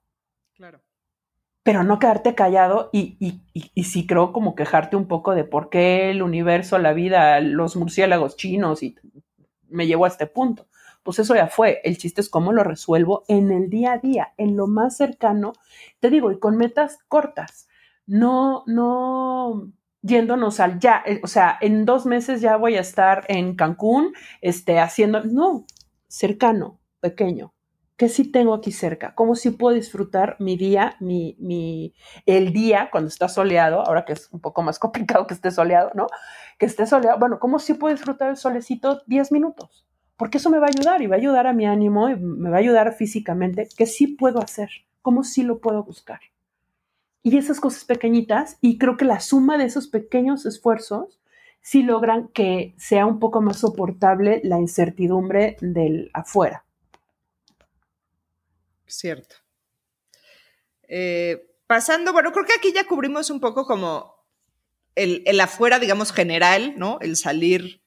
Pero no quedarte callado y, y, y, y sí creo como quejarte un poco de por qué el universo, la vida, los murciélagos chinos y me llevó a este punto pues eso ya fue. El chiste es cómo lo resuelvo en el día a día, en lo más cercano, te digo, y con metas cortas. No, no yéndonos al ya, eh, o sea, en dos meses ya voy a estar en Cancún, este, haciendo, no, cercano, pequeño. ¿Qué sí tengo aquí cerca? ¿Cómo sí puedo disfrutar mi día, mi, mi, el día cuando está soleado, ahora que es un poco más complicado que esté soleado, ¿no? Que esté soleado. Bueno, ¿cómo sí puedo disfrutar el solecito 10 minutos? porque eso me va a ayudar y va a ayudar a mi ánimo y me va a ayudar físicamente, que sí puedo hacer, cómo sí lo puedo buscar. Y esas cosas pequeñitas, y creo que la suma de esos pequeños esfuerzos sí logran que sea un poco más soportable la incertidumbre del afuera.
Cierto. Eh, pasando, bueno, creo que aquí ya cubrimos un poco como el, el afuera, digamos, general, ¿no? El salir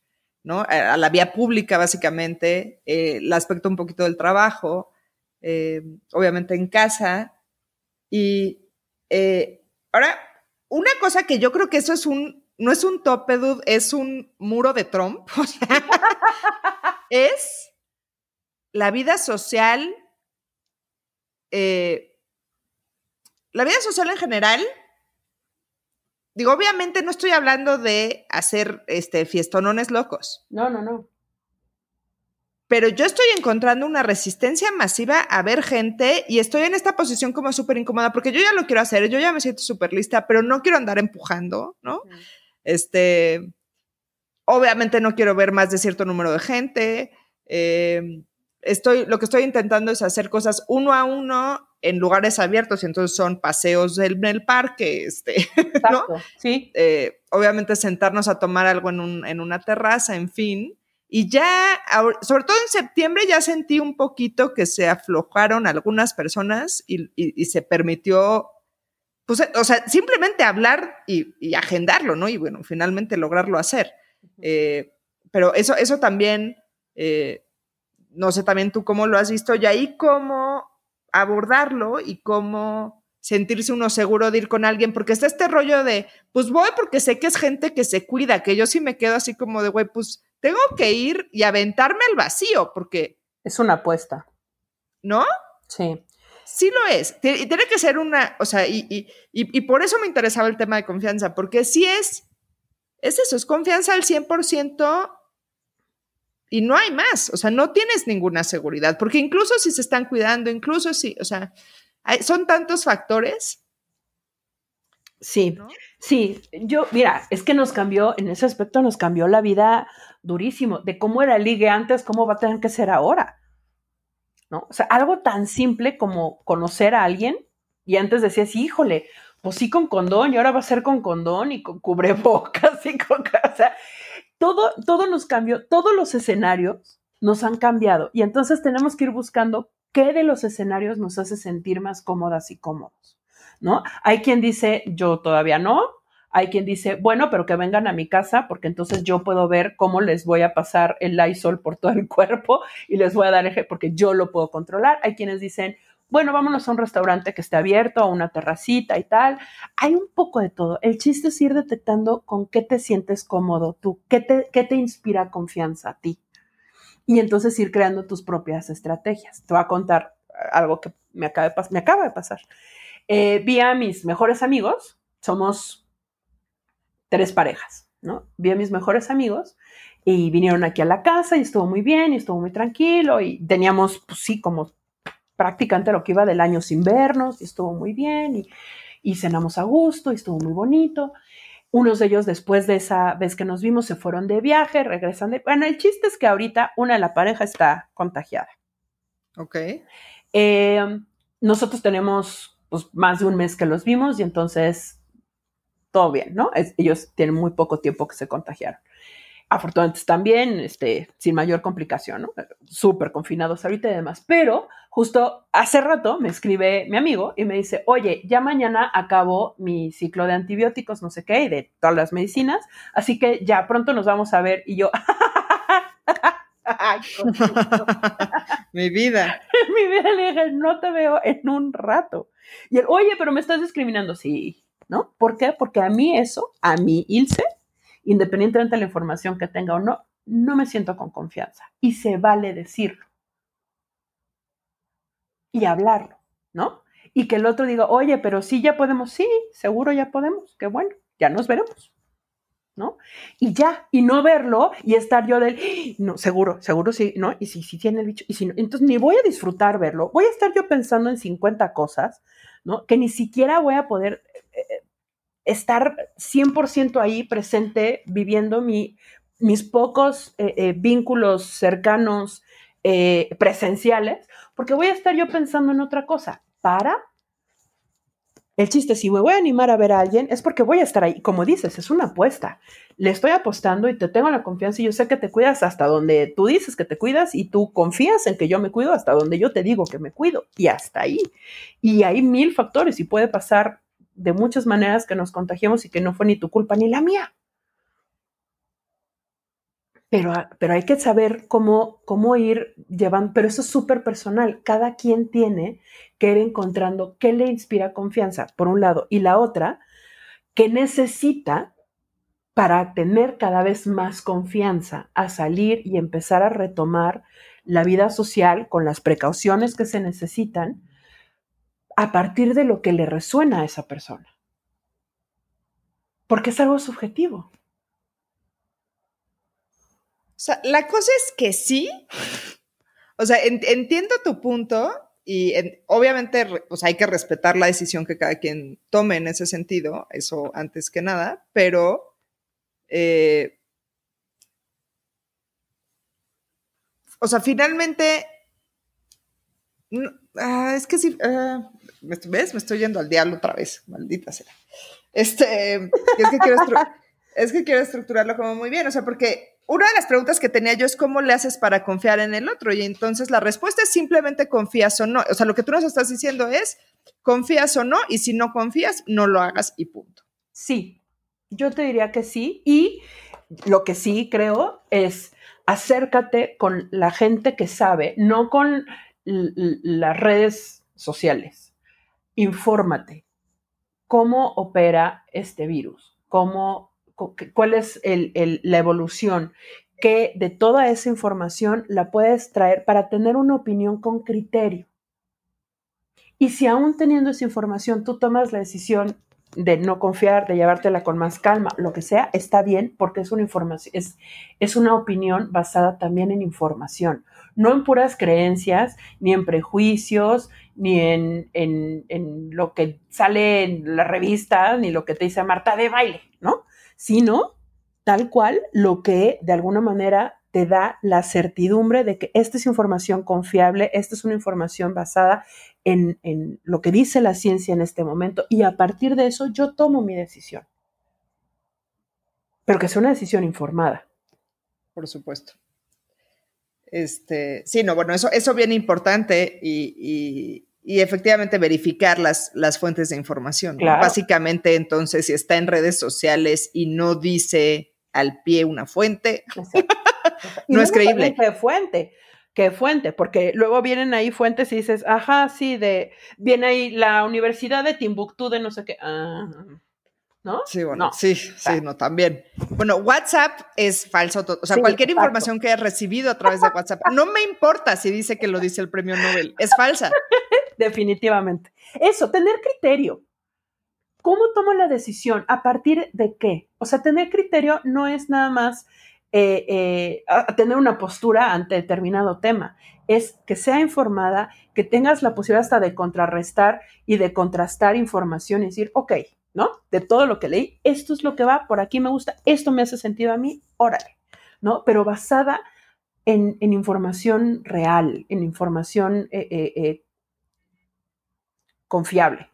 a la vía pública, básicamente, eh, el aspecto un poquito del trabajo, eh, obviamente en casa. Y ahora, una cosa que yo creo que eso es un, no es un tope, es un muro de Trump. es la vida social, la vida social en general Digo, obviamente no estoy hablando de hacer este fiestonones locos.
No, no, no.
Pero yo estoy encontrando una resistencia masiva a ver gente y estoy en esta posición como súper incómoda porque yo ya lo quiero hacer, yo ya me siento súper lista, pero no quiero andar empujando, ¿no? Este, obviamente no quiero ver más de cierto número de gente. Eh, estoy, lo que estoy intentando es hacer cosas uno a uno en lugares abiertos y entonces son paseos en el parque, este, Exacto,
Sí.
Eh, obviamente sentarnos a tomar algo en, un, en una terraza, en fin. Y ya, sobre todo en septiembre, ya sentí un poquito que se aflojaron algunas personas y, y, se permitió, pues, o sea, simplemente hablar y, y, agendarlo, ¿no? Y bueno, finalmente lograrlo hacer. Eh, pero eso, eso también, eh, no sé también tú cómo lo has visto, y ahí cómo abordarlo y cómo sentirse uno seguro de ir con alguien, porque está este rollo de, pues voy porque sé que es gente que se cuida, que yo sí me quedo así como de, güey, pues tengo que ir y aventarme al vacío, porque...
Es una apuesta.
¿No?
Sí.
Sí lo es. Y tiene que ser una, o sea, y, y, y, por eso me interesaba el tema de confianza, porque sí es, es eso, es confianza al 100% y no hay más, o sea, no tienes ninguna seguridad, porque incluso si se están cuidando, incluso si, o sea, son tantos factores.
Sí, sí, yo, mira, es que nos cambió, en ese aspecto nos cambió la vida durísimo, de cómo era el ligue antes, cómo va a tener que ser ahora, ¿no? O sea, algo tan simple como conocer a alguien y antes decías, híjole, pues sí con condón y ahora va a ser con condón y con cubrebocas y con, o sea, todo, todo nos cambió, todos los escenarios nos han cambiado y entonces tenemos que ir buscando qué de los escenarios nos hace sentir más cómodas y cómodos, ¿no? Hay quien dice, yo todavía no, hay quien dice, bueno, pero que vengan a mi casa porque entonces yo puedo ver cómo les voy a pasar el Lysol por todo el cuerpo y les voy a dar eje porque yo lo puedo controlar. Hay quienes dicen, bueno, vámonos a un restaurante que esté abierto, a una terracita y tal. Hay un poco de todo. El chiste es ir detectando con qué te sientes cómodo tú, qué te, qué te inspira confianza a ti. Y entonces ir creando tus propias estrategias. Te voy a contar algo que me acaba de, pasar. Eh, vi a mis mejores amigos, somos tres parejas, ¿no? Vi a mis mejores amigos y vinieron aquí a la casa y estuvo muy bien y estuvo muy tranquilo y teníamos, pues sí, como prácticamente lo que iba del año sin vernos, y estuvo muy bien, y, cenamos a gusto, y estuvo muy bonito. Unos de ellos después de esa vez que nos vimos se fueron de viaje, regresan de... Bueno, el chiste es que ahorita una de la pareja está contagiada.
Ok.
Eh, nosotros tenemos pues, más de un mes que los vimos y entonces todo bien, ¿no? ellos tienen muy poco tiempo que se contagiaron afortunadamente también, este, sin mayor complicación, ¿no? Súper confinados ahorita y demás. Pero justo hace rato me escribe mi amigo y me dice, oye, ya mañana acabo mi ciclo de antibióticos, no sé qué, y de todas las medicinas, así que ya pronto nos vamos a ver. Y yo,
mi vida.
mi vida le dije, no te veo en un rato. Y él, oye, pero me estás discriminando. Sí, ¿no? ¿Por qué? Porque a mí eso, a mí, Ilse, independientemente de la información que tenga o no, no me siento con confianza. Y se vale decirlo. Y hablarlo, ¿no? Y que el otro diga, oye, pero sí ya podemos, sí, seguro ya podemos, qué bueno, ya nos veremos. ¿no? Y ya, y no verlo y estar yo del, no, seguro, seguro sí, ¿no? Y si, si tiene el bicho, y si no, entonces ni voy a disfrutar verlo, voy a estar yo pensando en 50 cosas, ¿no? Que ni siquiera voy a poder estar 100% ahí presente, viviendo mi, mis pocos eh, eh, vínculos cercanos, eh, presenciales, porque voy a estar yo pensando en otra cosa. Para el chiste, si me voy a animar a ver a alguien, es porque voy a estar ahí. Como dices, es una apuesta. Le estoy apostando y te tengo la confianza y yo sé que te cuidas hasta donde tú dices que te cuidas y tú confías en que yo me cuido hasta donde yo te digo que me cuido y hasta ahí. Y hay mil factores y puede pasar de muchas maneras que nos contagiamos y que no fue ni tu culpa ni la mía. Pero, pero hay que saber cómo, cómo ir llevando, pero eso es súper personal. Cada quien tiene que ir encontrando qué le inspira confianza, por un lado, y la otra, que necesita para tener cada vez más confianza a salir y empezar a retomar la vida social con las precauciones que se necesitan a partir de lo que le resuena a esa persona. Porque es algo subjetivo.
O sea, la cosa es que sí. O sea, entiendo tu punto y obviamente hay que respetar la decisión que cada quien tome en ese sentido, eso antes que nada, pero eh, o sea, finalmente, ah, es que sí, ah, ¿Ves? Me estoy yendo al diablo otra vez, maldita sea. Este, es que, quiero es que quiero estructurarlo como muy bien, o sea, porque una de las preguntas que tenía yo es cómo le haces para confiar en el otro y entonces la respuesta es simplemente confías o no. O sea, lo que tú nos estás diciendo es confías o no y si no confías, no lo hagas y punto.
Sí, yo te diría que sí y lo que sí creo es acércate con la gente que sabe, no con las redes sociales infórmate. ¿Cómo opera este virus? ¿Cómo, ¿Cuál es la evolución? Que de toda esa información la puedes traer para tener una opinión con criterio. Y si aún teniendo esa información tú tomas la decisión de no confiar, de llevártela con más calma, lo que sea, está bien porque es una información, es, es una opinión basada también en información, no en puras creencias, ni en prejuicios, ni en, en, lo que sale en la revista, ni lo que te dice Marta de baile, ¿no? Sino tal cual lo que de alguna manera te da la certidumbre de que esta es información confiable, esta es una información basada en, en, lo que dice la ciencia en este momento y a partir de eso yo tomo mi decisión. Pero que sea una decisión informada.
Por supuesto. Este, sí, no, bueno, eso, eso viene importante y, efectivamente verificar las, las fuentes de información. Básicamente, entonces, si está en redes sociales y no dice al pie una fuente, no es creíble.
¿Qué fuente? ¿Qué fuente? Porque luego vienen ahí fuentes y dices, ajá, sí, de, viene ahí la Universidad de Timbuktu de no sé qué. Ah. ¿no?
Sí, bueno, sí, sí, no, también. Bueno, WhatsApp es falso, o sea, cualquier información que hayas recibido a través de WhatsApp, no me importa si dice que lo dice el premio Nobel, es falsa.
Definitivamente. Eso, tener criterio. ¿Cómo tomo la decisión? ¿A partir de qué? O sea, tener criterio no es nada más eh, eh, tener una postura ante determinado tema, es que sea informada, que tengas la posibilidad hasta de contrarrestar y de contrastar información y decir, ok, ¿no? De todo lo que leí, esto es lo que va, por aquí me gusta, esto me hace sentido a mí, órale, ¿no? Pero basada en, información real, en información eh, confiable.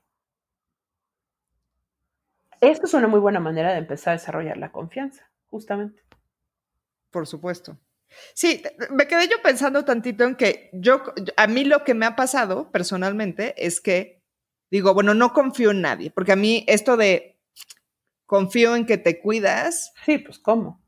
Esto es una muy buena manera de empezar a desarrollar la confianza, justamente.
Por supuesto. Sí, me quedé yo pensando tantito en que yo, a mí lo que me ha pasado personalmente es que digo, bueno, no confío en nadie, porque a mí esto de confío en que te cuidas.
Sí, pues ¿cómo?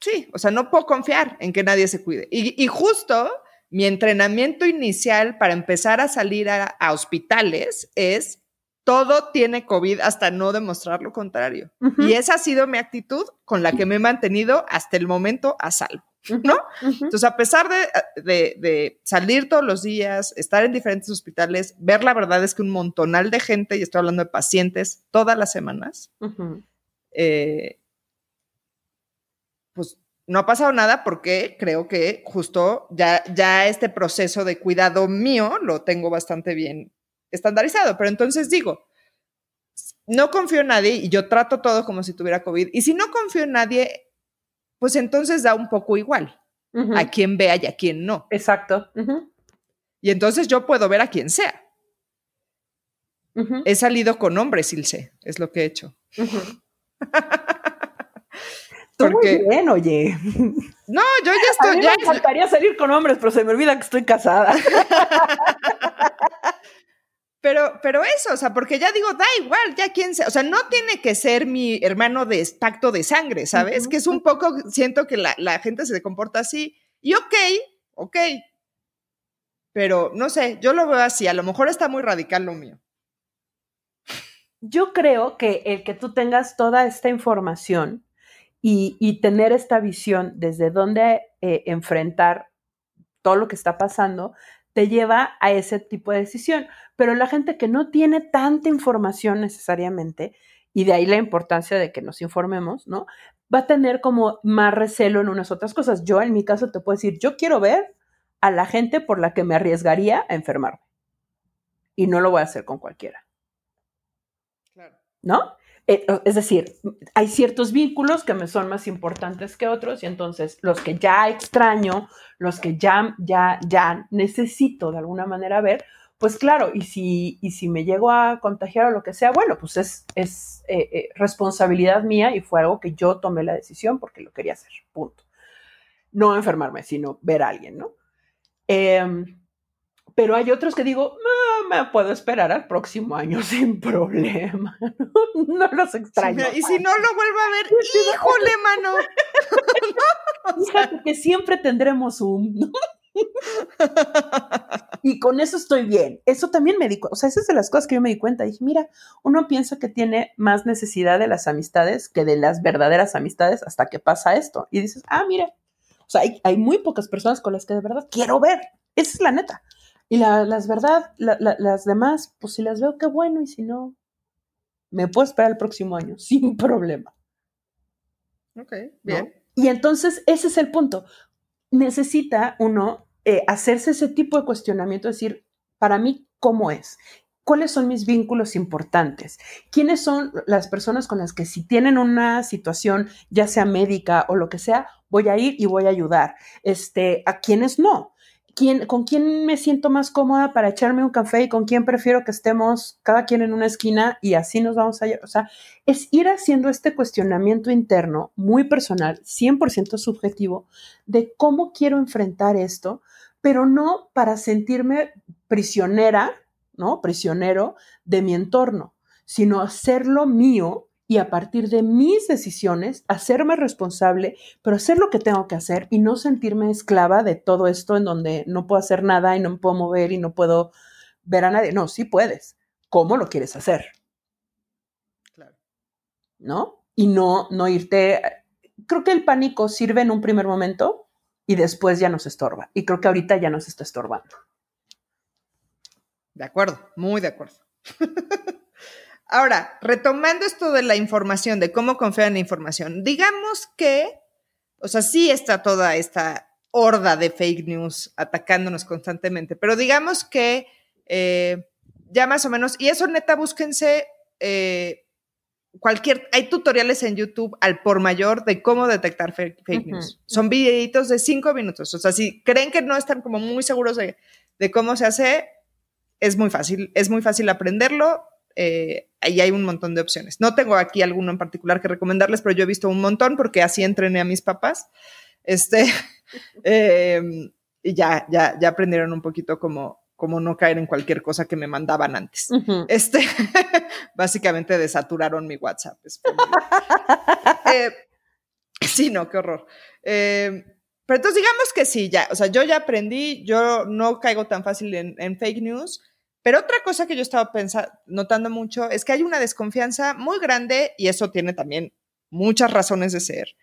Sí, o sea, no puedo confiar en que nadie se cuide. Y, justo mi entrenamiento inicial para empezar a salir a, hospitales es todo tiene COVID hasta no demostrar lo contrario. Y esa ha sido mi actitud con la que me he mantenido hasta el momento a salvo. ¿no? Entonces, a pesar de, salir todos los días, estar en diferentes hospitales, ver la verdad es que un montonal de gente, y estoy hablando de pacientes todas las semanas, eh, pues no ha pasado nada porque creo que justo ya, ya este proceso de cuidado mío lo tengo bastante bien estandarizado. Pero entonces digo, no confío en nadie y yo trato todo como si tuviera COVID. Y si no confío en nadie, pues entonces da un poco igual a quien vea y a quien no.
Exacto.
Y entonces yo puedo ver a quien sea. He salido con hombres, Ilse, es lo que he hecho.
Porque, muy bien, oye.
No, yo ya estoy. A
mí
ya
me encantaría salir con hombres, pero se me olvida que estoy casada.
Pero, pero eso, o sea, porque ya digo, da igual, ya quién sea, o sea, no tiene que ser mi hermano de pacto de sangre, ¿sabes? Que es un poco, siento que la, la, gente se comporta así, y ok, ok, pero no sé, yo lo veo así, a lo mejor está muy radical lo mío.
Yo creo que el que tú tengas toda esta información y, y tener esta visión desde dónde eh, enfrentar todo lo que está pasando, te lleva a ese tipo de decisión. Pero la gente que no tiene tanta información necesariamente, y de ahí la importancia de que nos informemos, ¿no? Va a tener como más recelo en unas otras cosas. Yo en mi caso te puedo decir, yo quiero ver a la gente por la que me arriesgaría a enfermarme. Y no lo voy a hacer con cualquiera. Claro. ¿No? Eh, es decir, hay ciertos vínculos que me son más importantes que otros y entonces los que ya extraño, los que ya, ya, ya necesito de alguna manera ver, pues claro, y si, y si me llego a contagiar o lo que sea, bueno, pues es, es eh, eh, responsabilidad mía y fue algo que yo tomé la decisión porque lo quería hacer, punto. No enfermarme, sino ver a alguien, ¿no? Em, pero hay otros que digo, no, me puedo esperar al próximo año sin problema. No, los extraño.
Y si no lo vuelvo a ver, híjole, mano.
Fíjate que siempre tendremos un. y con eso estoy bien. Eso también me di cuenta. O sea, esas es de las cosas que yo me di cuenta. Dije, mira, uno piensa que tiene más necesidad de las amistades que de las verdaderas amistades hasta que pasa esto. Y dices, ah, mira. O sea, hay, hay muy pocas personas con las que de verdad quiero ver. Esa es la neta. Y la, las verdad, las demás, pues si las veo, qué bueno, y si no, me puedo esperar el próximo año, sin problema.
Ok, bien.
Y entonces ese es el punto. Necesita uno eh, hacerse ese tipo de cuestionamiento, decir, para mí, ¿cómo es? ¿Cuáles son mis vínculos importantes? ¿Quiénes son las personas con las que si tienen una situación, ya sea médica o lo que sea, voy a ir y voy a ayudar? Este, ¿A quiénes no? Con quién me siento más cómoda para echarme un café y con quién prefiero que estemos cada quien en una esquina y así nos vamos a. O sea, es ir haciendo este cuestionamiento interno muy personal, 100% subjetivo, de cómo quiero enfrentar esto, pero no para sentirme prisionera, ¿no? Prisionero de mi entorno, sino hacerlo mío y a partir de mis decisiones hacerme responsable, pero hacer lo que tengo que hacer y no sentirme esclava de todo esto en donde no puedo hacer nada y no me puedo mover y no puedo ver a nadie. No, sí puedes. ¿Cómo lo quieres hacer? Claro. ¿No? Y no, no irte. Creo que el pánico sirve en un primer momento y después ya nos estorba. Y creo que ahorita ya nos está estorbando.
De acuerdo, muy de acuerdo. Ahora, retomando esto de la información, de cómo confiar en la información, digamos que, o sea, sí está toda esta horda de fake news atacándonos constantemente, pero digamos que eh, ya más o menos, y eso neta, búsquense eh, cualquier, hay tutoriales en YouTube al por mayor de cómo detectar fake, news. Son videitos de cinco minutos. O sea, si creen que no están como muy seguros de, cómo se hace, es muy fácil, es muy fácil aprenderlo. Eh, ahí hay un montón de opciones. No tengo aquí alguno en particular que recomendarles, pero yo he visto un montón porque así entrené a mis papás. Este, em, y ya, ya, ya aprendieron un poquito cómo, como no caer en cualquier cosa que me mandaban antes. Este, básicamente desaturaron mi WhatsApp. eh, sí, no, qué horror. Eh, pero entonces digamos que sí, ya, o sea, yo ya aprendí, yo no caigo tan fácil en, fake news, pero otra cosa que yo estaba pensando, notando mucho es que hay una desconfianza muy grande, y eso tiene también muchas razones de ser,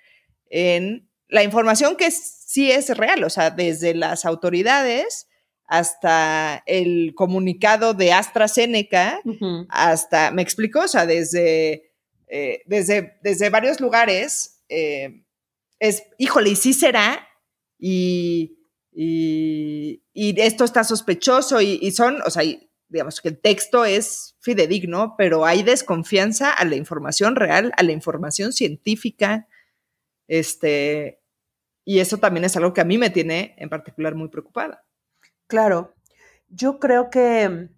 en la información que sí es real, o sea, desde las autoridades, hasta el comunicado de AstraZeneca, hasta, me explico, o sea, desde, eh, desde, desde varios lugares, eh, es, híjole, y sí será, y, y, esto está sospechoso, y, son, o sea, digamos que el texto es fidedigno, pero hay desconfianza a la información real, a la información científica, este, y eso también es algo que a mí me tiene en particular muy preocupada.
Claro, yo creo que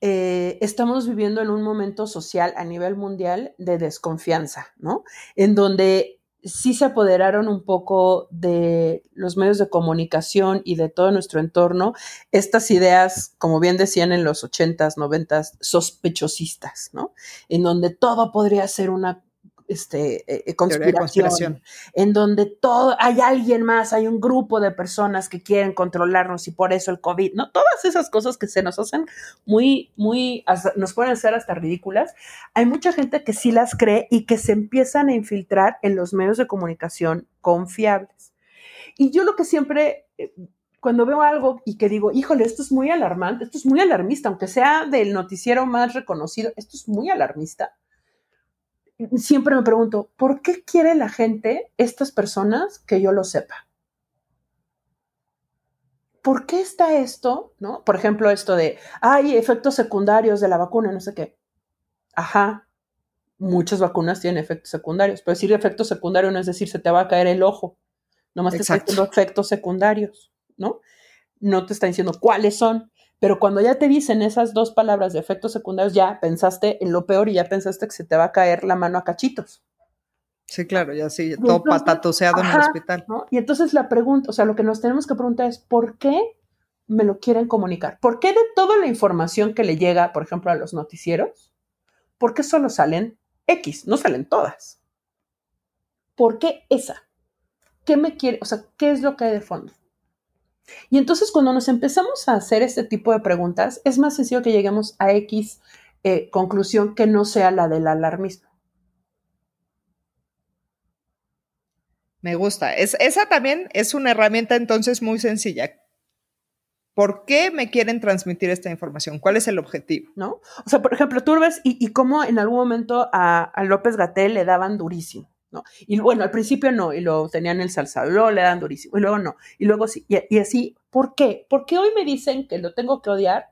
eh, estamos viviendo en un momento social a nivel mundial de desconfianza, ¿no? En donde sí se apoderaron un poco de los medios de comunicación y de todo nuestro entorno estas ideas, como bien decían en los 80s, 90s, sospechosistas, ¿no? En donde todo podría ser una este, eh, eh, conspiración, en donde todo, hay alguien más, hay un grupo de personas que quieren controlarnos y por eso el COVID, ¿no? Todas esas cosas que se nos hacen muy, muy, nos pueden ser hasta ridículas. Hay mucha gente que sí las cree y que se empiezan a infiltrar en los medios de comunicación confiables. Y yo lo que siempre eh, cuando veo algo y que digo, híjole, esto es muy alarmante, esto es muy alarmista, aunque sea del noticiero más reconocido, esto es muy alarmista siempre me pregunto, ¿por qué quiere la gente, estas personas, que yo lo sepa? ¿Por qué está esto? ¿No? Por ejemplo, esto de, hay efectos secundarios de la vacuna, no sé qué. Ajá, muchas vacunas tienen efectos secundarios, pero decir efectos secundarios no es decir se te va a caer el ojo, nomás te está diciendo efectos secundarios, ¿no? No te está diciendo cuáles son. Pero cuando ya te dicen esas dos palabras de efectos secundarios, ya pensaste en lo peor y ya pensaste que se te va a caer la mano a cachitos.
Sí, claro, ya sí, todo patatoseado en el hospital.
Y entonces la pregunta, o sea, lo que nos tenemos que preguntar es, ¿por qué me lo quieren comunicar? ¿Por qué de toda la información que le llega, por ejemplo, a los noticieros, por qué solo salen X? No salen todas. ¿Por qué esa? ¿Qué me quiere? O sea, ¿qué es lo que hay de fondo? Y entonces cuando nos empezamos a hacer este tipo de preguntas, es más sencillo que lleguemos a X eh, conclusión que no sea la del alarmismo.
Me gusta. esa también es una herramienta entonces muy sencilla. ¿Por qué me quieren transmitir esta información? ¿Cuál es el objetivo?
¿No? O sea, por ejemplo, tú ves y, cómo en algún momento a, a López Gatel le daban durísimo. Y bueno, al principio no, y lo tenían el salsa, luego le dan durísimo, y luego no, y luego sí, y, así, ¿por qué? Porque hoy me dicen que lo tengo que odiar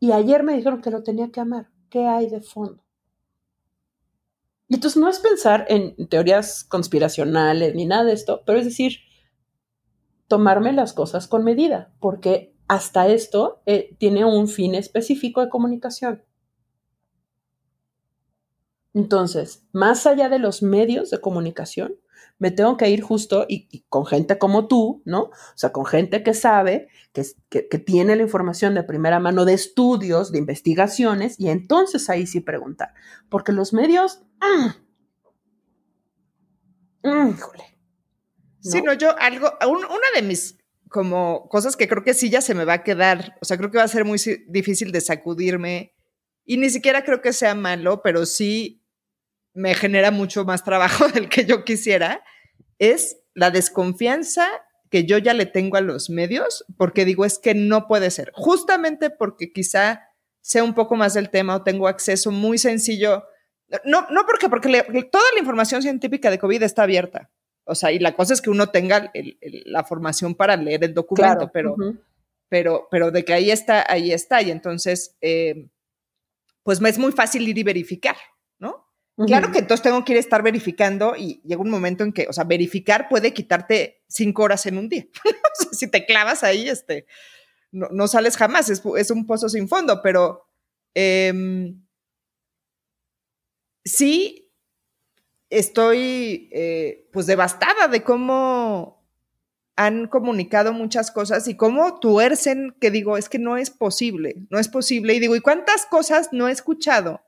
y ayer me dijeron que lo tenía que amar. ¿Qué hay de fondo? Y entonces no es pensar en teorías conspiracionales ni nada de esto, pero es decir, tomarme las cosas con medida, porque hasta esto eh, tiene un fin específico de comunicación. Entonces, más allá de los medios de comunicación, me tengo que ir justo y, con gente como tú, ¿no? O sea, con gente que sabe, que, que, tiene la información de primera mano de estudios, de investigaciones, y entonces ahí sí preguntar. Porque los medios, mm, mm, híjole.
Sí, no, yo algo, una de mis como cosas que creo que sí ya se me va a quedar, o sea, creo que va a ser muy difícil de sacudirme y ni siquiera creo que sea malo, pero sí me genera mucho más trabajo del que yo quisiera, es la desconfianza que yo ya le tengo a los medios, porque digo, es que no puede ser, justamente porque quizá sea un poco más del tema o tengo acceso muy sencillo. No, no porque, porque toda la información científica de COVID está abierta. O sea, y la cosa es que uno tenga la formación para leer el documento, pero, pero, pero de que ahí está, ahí está. Y entonces, eh, pues me es muy fácil ir y verificar, ¿no? Claro que entonces tengo que ir a estar verificando y llega un momento en que, o sea, verificar puede quitarte cinco horas en un día. si te clavas ahí, este, no, sales jamás, es, es, un pozo sin fondo, pero em, sí estoy eh, pues devastada de cómo han comunicado muchas cosas y cómo tuercen que digo, es que no es posible, no es posible. Y digo, ¿y cuántas cosas no he escuchado?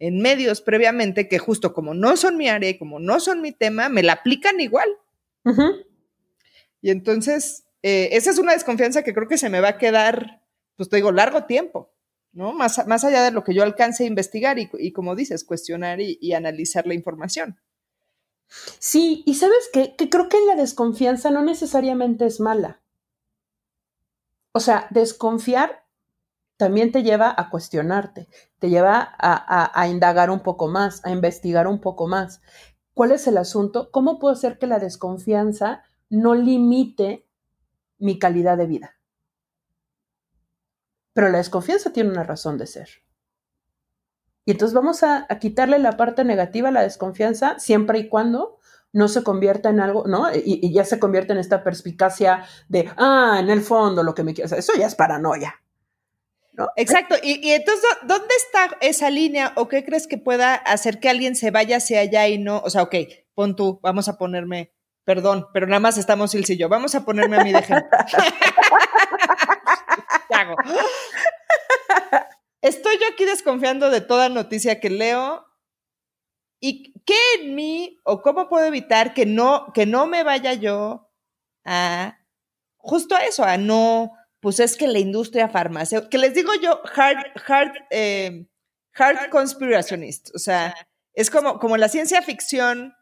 En medios previamente que justo como no son mi área y como no son mi tema, me la aplican igual. Y entonces, eh, esa es una desconfianza que creo que se me va a quedar, pues te digo, largo tiempo, ¿no? Más, más allá de lo que yo alcance a investigar y, como dices, cuestionar y, analizar la información.
Sí, y sabes qué? que creo que la desconfianza no necesariamente es mala. O sea, desconfiar también te lleva a cuestionarte, te lleva a, indagar un poco más, a investigar un poco más. ¿Cuál es el asunto? ¿Cómo puedo hacer que la desconfianza no limite mi calidad de vida? Pero la desconfianza tiene una razón de ser. Y entonces vamos a, quitarle la parte negativa a la desconfianza siempre y cuando no se convierta en algo, ¿no? Y, y, ya se convierte en esta perspicacia de, ah, en el fondo lo que me quieres. Eso ya es paranoia.
Exacto. Y, entonces, ¿dónde está esa línea o qué crees que pueda hacer que alguien se vaya hacia allá y no? O sea, ok, pon tú, vamos a ponerme, perdón, pero nada más estamos Ilse y yo, vamos a ponerme a mí de. ¿Qué hago? Estoy yo aquí desconfiando de toda noticia que leo. ¿Y qué en mí o cómo puedo evitar que no, que no me vaya yo a justo a eso, a no pues es que la industria farmacéutica, que les digo yo, hard, hard, eh, hard conspiracionist, o sea, es como, como la ciencia ficción,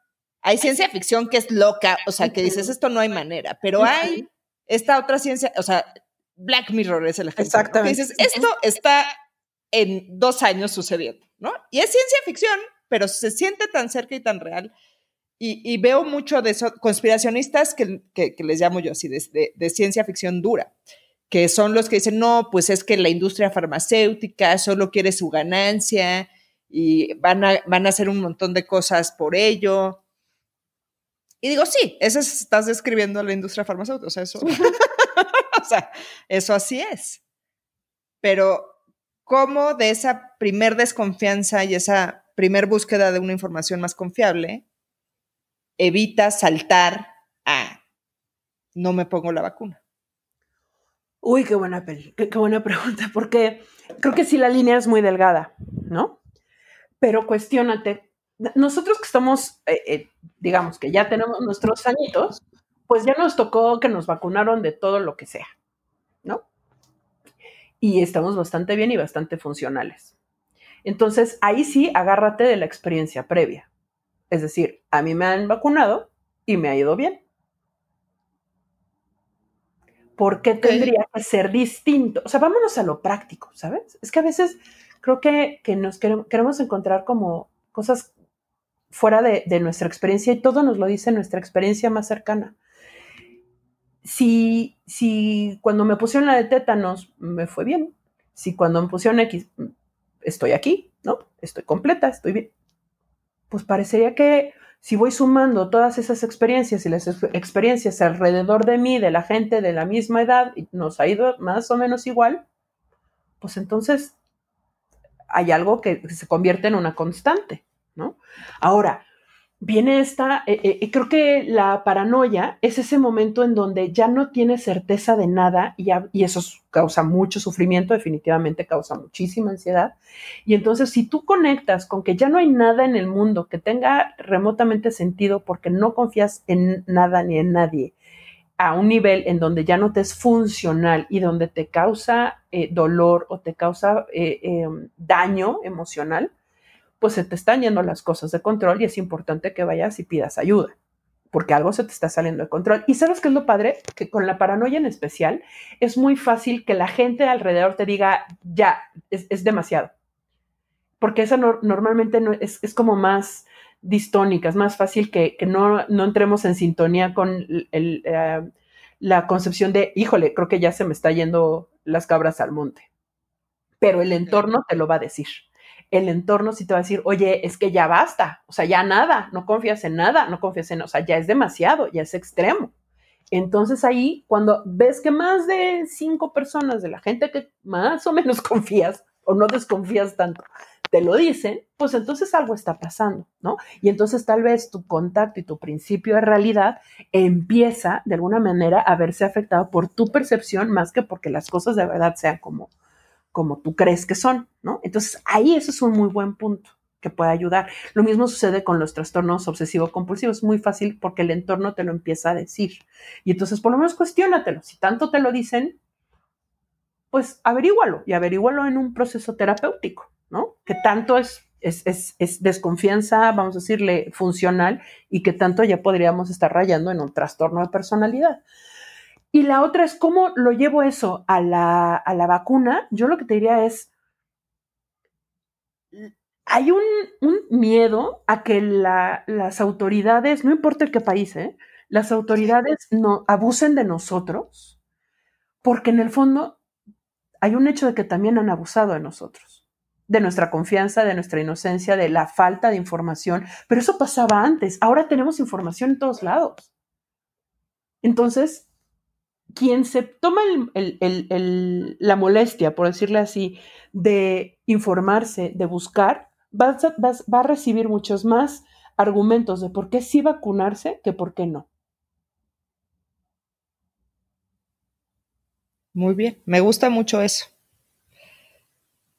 hay ciencia ficción que es loca, o sea, que dices, esto no hay manera, pero hay esta otra ciencia, o sea, Black Mirror es el ejemplo. Exactamente. Que dices, esto está en dos años sucediendo, ¿no? Y es ciencia ficción, pero se siente tan cerca y tan real. Y, veo mucho de eso, conspiracionistas que, que, les llamo yo así, de, de ciencia ficción dura que son los que dicen, no, pues es que la industria farmacéutica solo quiere su ganancia y van a, van a hacer un montón de cosas por ello. Y digo, sí, eso estás describiendo la industria farmacéutica, o sea, eso, o sea, eso así es. Pero, ¿cómo de esa primer desconfianza y esa primer búsqueda de una información más confiable evita saltar a no me pongo la vacuna?
Uy, qué buena, qué, qué buena pregunta, porque creo que sí la línea es muy delgada, ¿no? Pero cuestionate, nosotros que estamos, eh, eh, digamos que ya tenemos nuestros añitos, pues ya nos tocó que nos vacunaron de todo lo que sea, ¿no? Y estamos bastante bien y bastante funcionales. Entonces, ahí sí, agárrate de la experiencia previa. Es decir, a mí me han vacunado y me ha ido bien. ¿Por qué tendría que ser distinto? O sea, vámonos a lo práctico, ¿sabes? Es que a veces creo que, nos queremos, encontrar como cosas fuera de, nuestra experiencia y todo nos lo dice nuestra experiencia más cercana. Si, si cuando me pusieron la de tétanos me fue bien, si cuando me pusieron X estoy aquí, ¿no? Estoy completa, estoy bien, pues parecería que si voy sumando todas esas experiencias y las experiencias alrededor de mí, de la gente de la misma edad, nos ha ido más o menos igual, pues entonces hay algo que se convierte en una constante, ¿no? Ahora, viene esta, eh, eh, creo que la paranoia es ese momento en donde ya no tienes certeza de nada y, eso causa mucho sufrimiento, definitivamente causa muchísima ansiedad. Y entonces si tú conectas con que ya no hay nada en el mundo que tenga remotamente sentido porque no confías en nada ni en nadie, a un nivel en donde ya no te es funcional y donde te causa eh, dolor o te causa em, daño emocional, pues se te están yendo las cosas de control y es importante que vayas y pidas ayuda, porque algo se te está saliendo de control. Y sabes qué es lo padre? Que con la paranoia en especial es muy fácil que la gente alrededor te diga, ya, es, demasiado. Porque esa normalmente no, es, como más distónica, es más fácil que, no, entremos en sintonía con eh, la concepción de, híjole, creo que ya se me está yendo las cabras al monte. Pero el entorno te lo va a decir el entorno sí te va a decir, oye, es que ya basta, o sea, ya nada, no confías en nada, no confías en, o sea, ya es demasiado, ya es extremo. Entonces ahí, cuando ves que más de cinco personas de la gente que más o menos confías o no desconfías tanto, te lo dicen, pues entonces algo está pasando, ¿no? Y entonces tal vez tu contacto y tu principio de realidad empieza de alguna manera a verse afectado por tu percepción más que porque las cosas de verdad sean como, como tú crees que son, ¿no? Entonces ahí eso es un muy buen punto que puede ayudar. Lo mismo sucede con los trastornos obsesivo-compulsivos. Es muy fácil porque el entorno te lo empieza a decir. Y entonces, por lo menos, cuestiónatelo. Si tanto te lo dicen, pues averígualo y averígualo en un proceso terapéutico, ¿no? Que tanto es, es, es, desconfianza, vamos a decirle, funcional y que tanto ya podríamos estar rayando en un trastorno de personalidad. Y la otra es cómo lo llevo eso a la, a la vacuna. Yo lo que te diría es, hay un, miedo a que las autoridades, no importa el qué país, ¿eh? las autoridades no abusen de nosotros, porque en el fondo hay un hecho de que también han abusado de nosotros, de nuestra confianza, de nuestra inocencia, de la falta de información, pero eso pasaba antes, ahora tenemos información en todos lados. Entonces, quien se toma la molestia, por decirle así, de informarse, de buscar, va a, recibir muchos más argumentos de por qué sí vacunarse que por qué no.
Muy bien, me gusta mucho eso.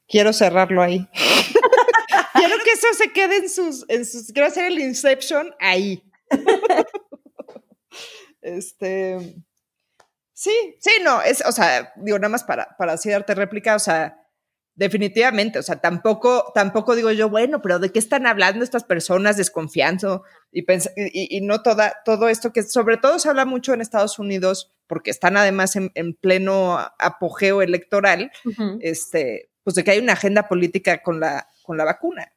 Quiero cerrarlo ahí. quiero que eso se quede en sus, en sus, quiero hacer el Inception ahí. este, sí, sí, no, es, o sea, digo, nada más para, para así darte réplica, o sea, Definitivamente, o sea, tampoco, tampoco digo yo, bueno, pero ¿de qué están hablando estas personas desconfiando? Y, y, no toda, todo esto que sobre todo se habla mucho en Estados Unidos, porque están además en, pleno apogeo electoral, este, pues de que hay una agenda política con la, con la vacuna.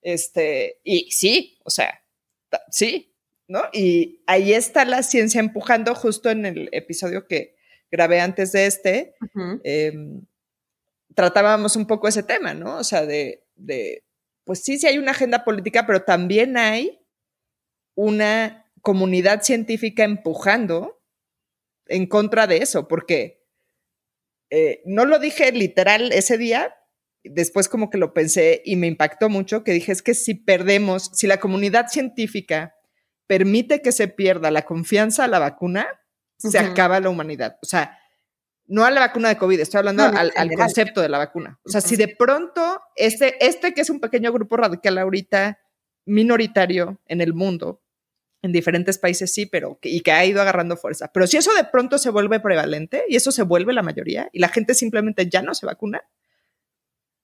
Este, y sí, o sea, sí, ¿no? Y ahí está la ciencia empujando justo en el episodio que grabé antes de este tratábamos un poco ese tema, ¿no? O sea, de, pues sí, sí hay una agenda política, pero también hay una comunidad científica empujando en contra de eso, porque eh, no lo dije literal ese día, después como que lo pensé y me impactó mucho, que dije, es que si perdemos, si la comunidad científica permite que se pierda la confianza a la vacuna, se acaba la humanidad. O sea, no a la vacuna de COVID, estoy hablando al, concepto de la vacuna. O sea, si de pronto este, este que es un pequeño grupo radical ahorita, minoritario en el mundo, en diferentes países sí, pero y que ha ido agarrando fuerza. Pero si eso de pronto se vuelve prevalente y eso se vuelve la mayoría y la gente simplemente ya no se vacuna,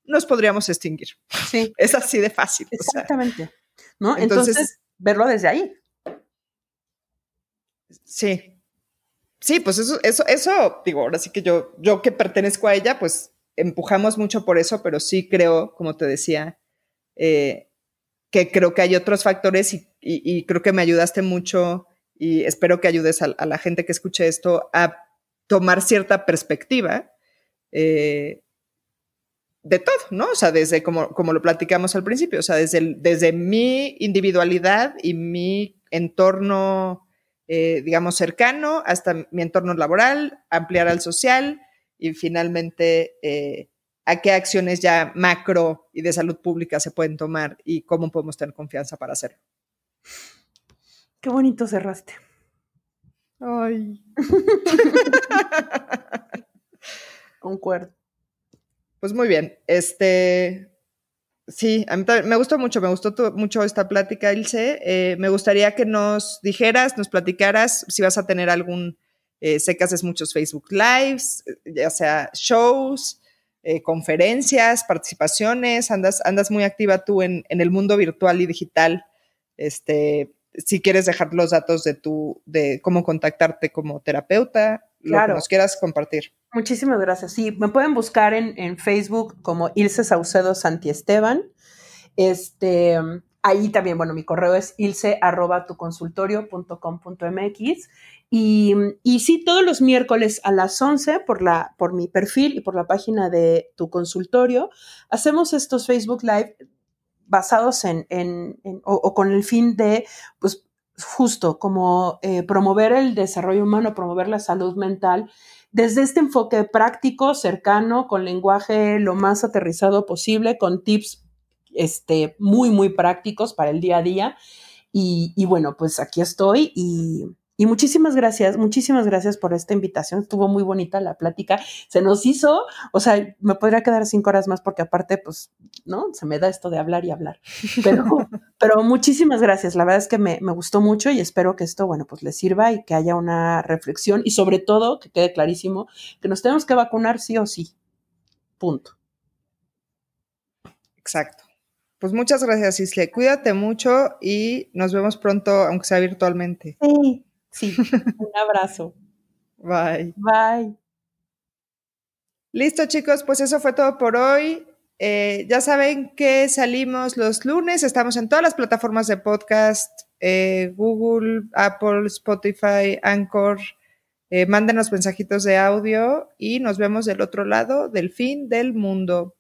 nos podríamos extinguir. Sí. Es así de fácil.
Exactamente. ¿No? Entonces, verlo desde ahí.
Sí, sí, pues eso, eso, eso, digo, ahora sí que yo, yo que pertenezco a ella, pues empujamos mucho por eso, pero sí creo, como te decía, eh, que creo que hay otros factores y, creo que me ayudaste mucho y espero que ayudes a, la gente que escuche esto a tomar cierta perspectiva eh, de todo, ¿no? O sea, desde como, como lo platicamos al principio, o sea, desde, desde mi individualidad y mi entorno eh, digamos, cercano hasta mi entorno laboral, ampliar al social y finalmente eh, a qué acciones ya macro y de salud pública se pueden tomar y cómo podemos tener confianza para hacerlo.
Qué bonito cerraste.
Ay.
Concuerdo.
Pues muy bien. Este, Sí, a mí también, me gustó mucho, me gustó mucho esta plática, Ilse. Eh, me gustaría que nos dijeras, nos platicaras si vas a tener algún, eh, sé que haces muchos Facebook Lives, ya sea shows, eh, conferencias, participaciones, andas, andas muy activa tú en, en, el mundo virtual y digital. Este, si quieres dejar los datos de tu, de cómo contactarte como terapeuta, lo que nos quieras compartir.
Muchísimas gracias. Sí, me pueden buscar en, Facebook como Ilse Saucedo Santiesteban. Este, ahí también, bueno, mi correo es ilse arroba y, y sí, todos los miércoles a las 11 por, la, por mi perfil y por la página de tu consultorio, hacemos estos Facebook Live basados en, en, o, con el fin de, pues, justo como eh, promover el desarrollo humano, promover la salud mental desde este enfoque práctico, cercano, con lenguaje lo más aterrizado posible, con tips este, muy, muy prácticos para el día a día. Y, y bueno, pues aquí estoy y, y muchísimas gracias, muchísimas gracias por esta invitación. Estuvo muy bonita la plática. Se nos hizo, o sea, me podría quedar cinco horas más porque aparte, pues, ¿no? Se me da esto de hablar y hablar. Pero, pero muchísimas gracias. La verdad es que me, me, gustó mucho y espero que esto, bueno, pues les sirva y que haya una reflexión y sobre todo que quede clarísimo que nos tenemos que vacunar sí o sí. Punto.
Exacto. Pues muchas gracias, Isle. Cuídate mucho y nos vemos pronto, aunque sea virtualmente.
Sí, Sí, un abrazo.
Bye.
Bye.
Listo, chicos, pues eso fue todo por hoy. Eh, ya saben que salimos los lunes, estamos en todas las plataformas de podcast, eh, Google, Apple, Spotify, Anchor. Eh, mándenos mensajitos de audio y nos vemos del otro lado del fin del mundo.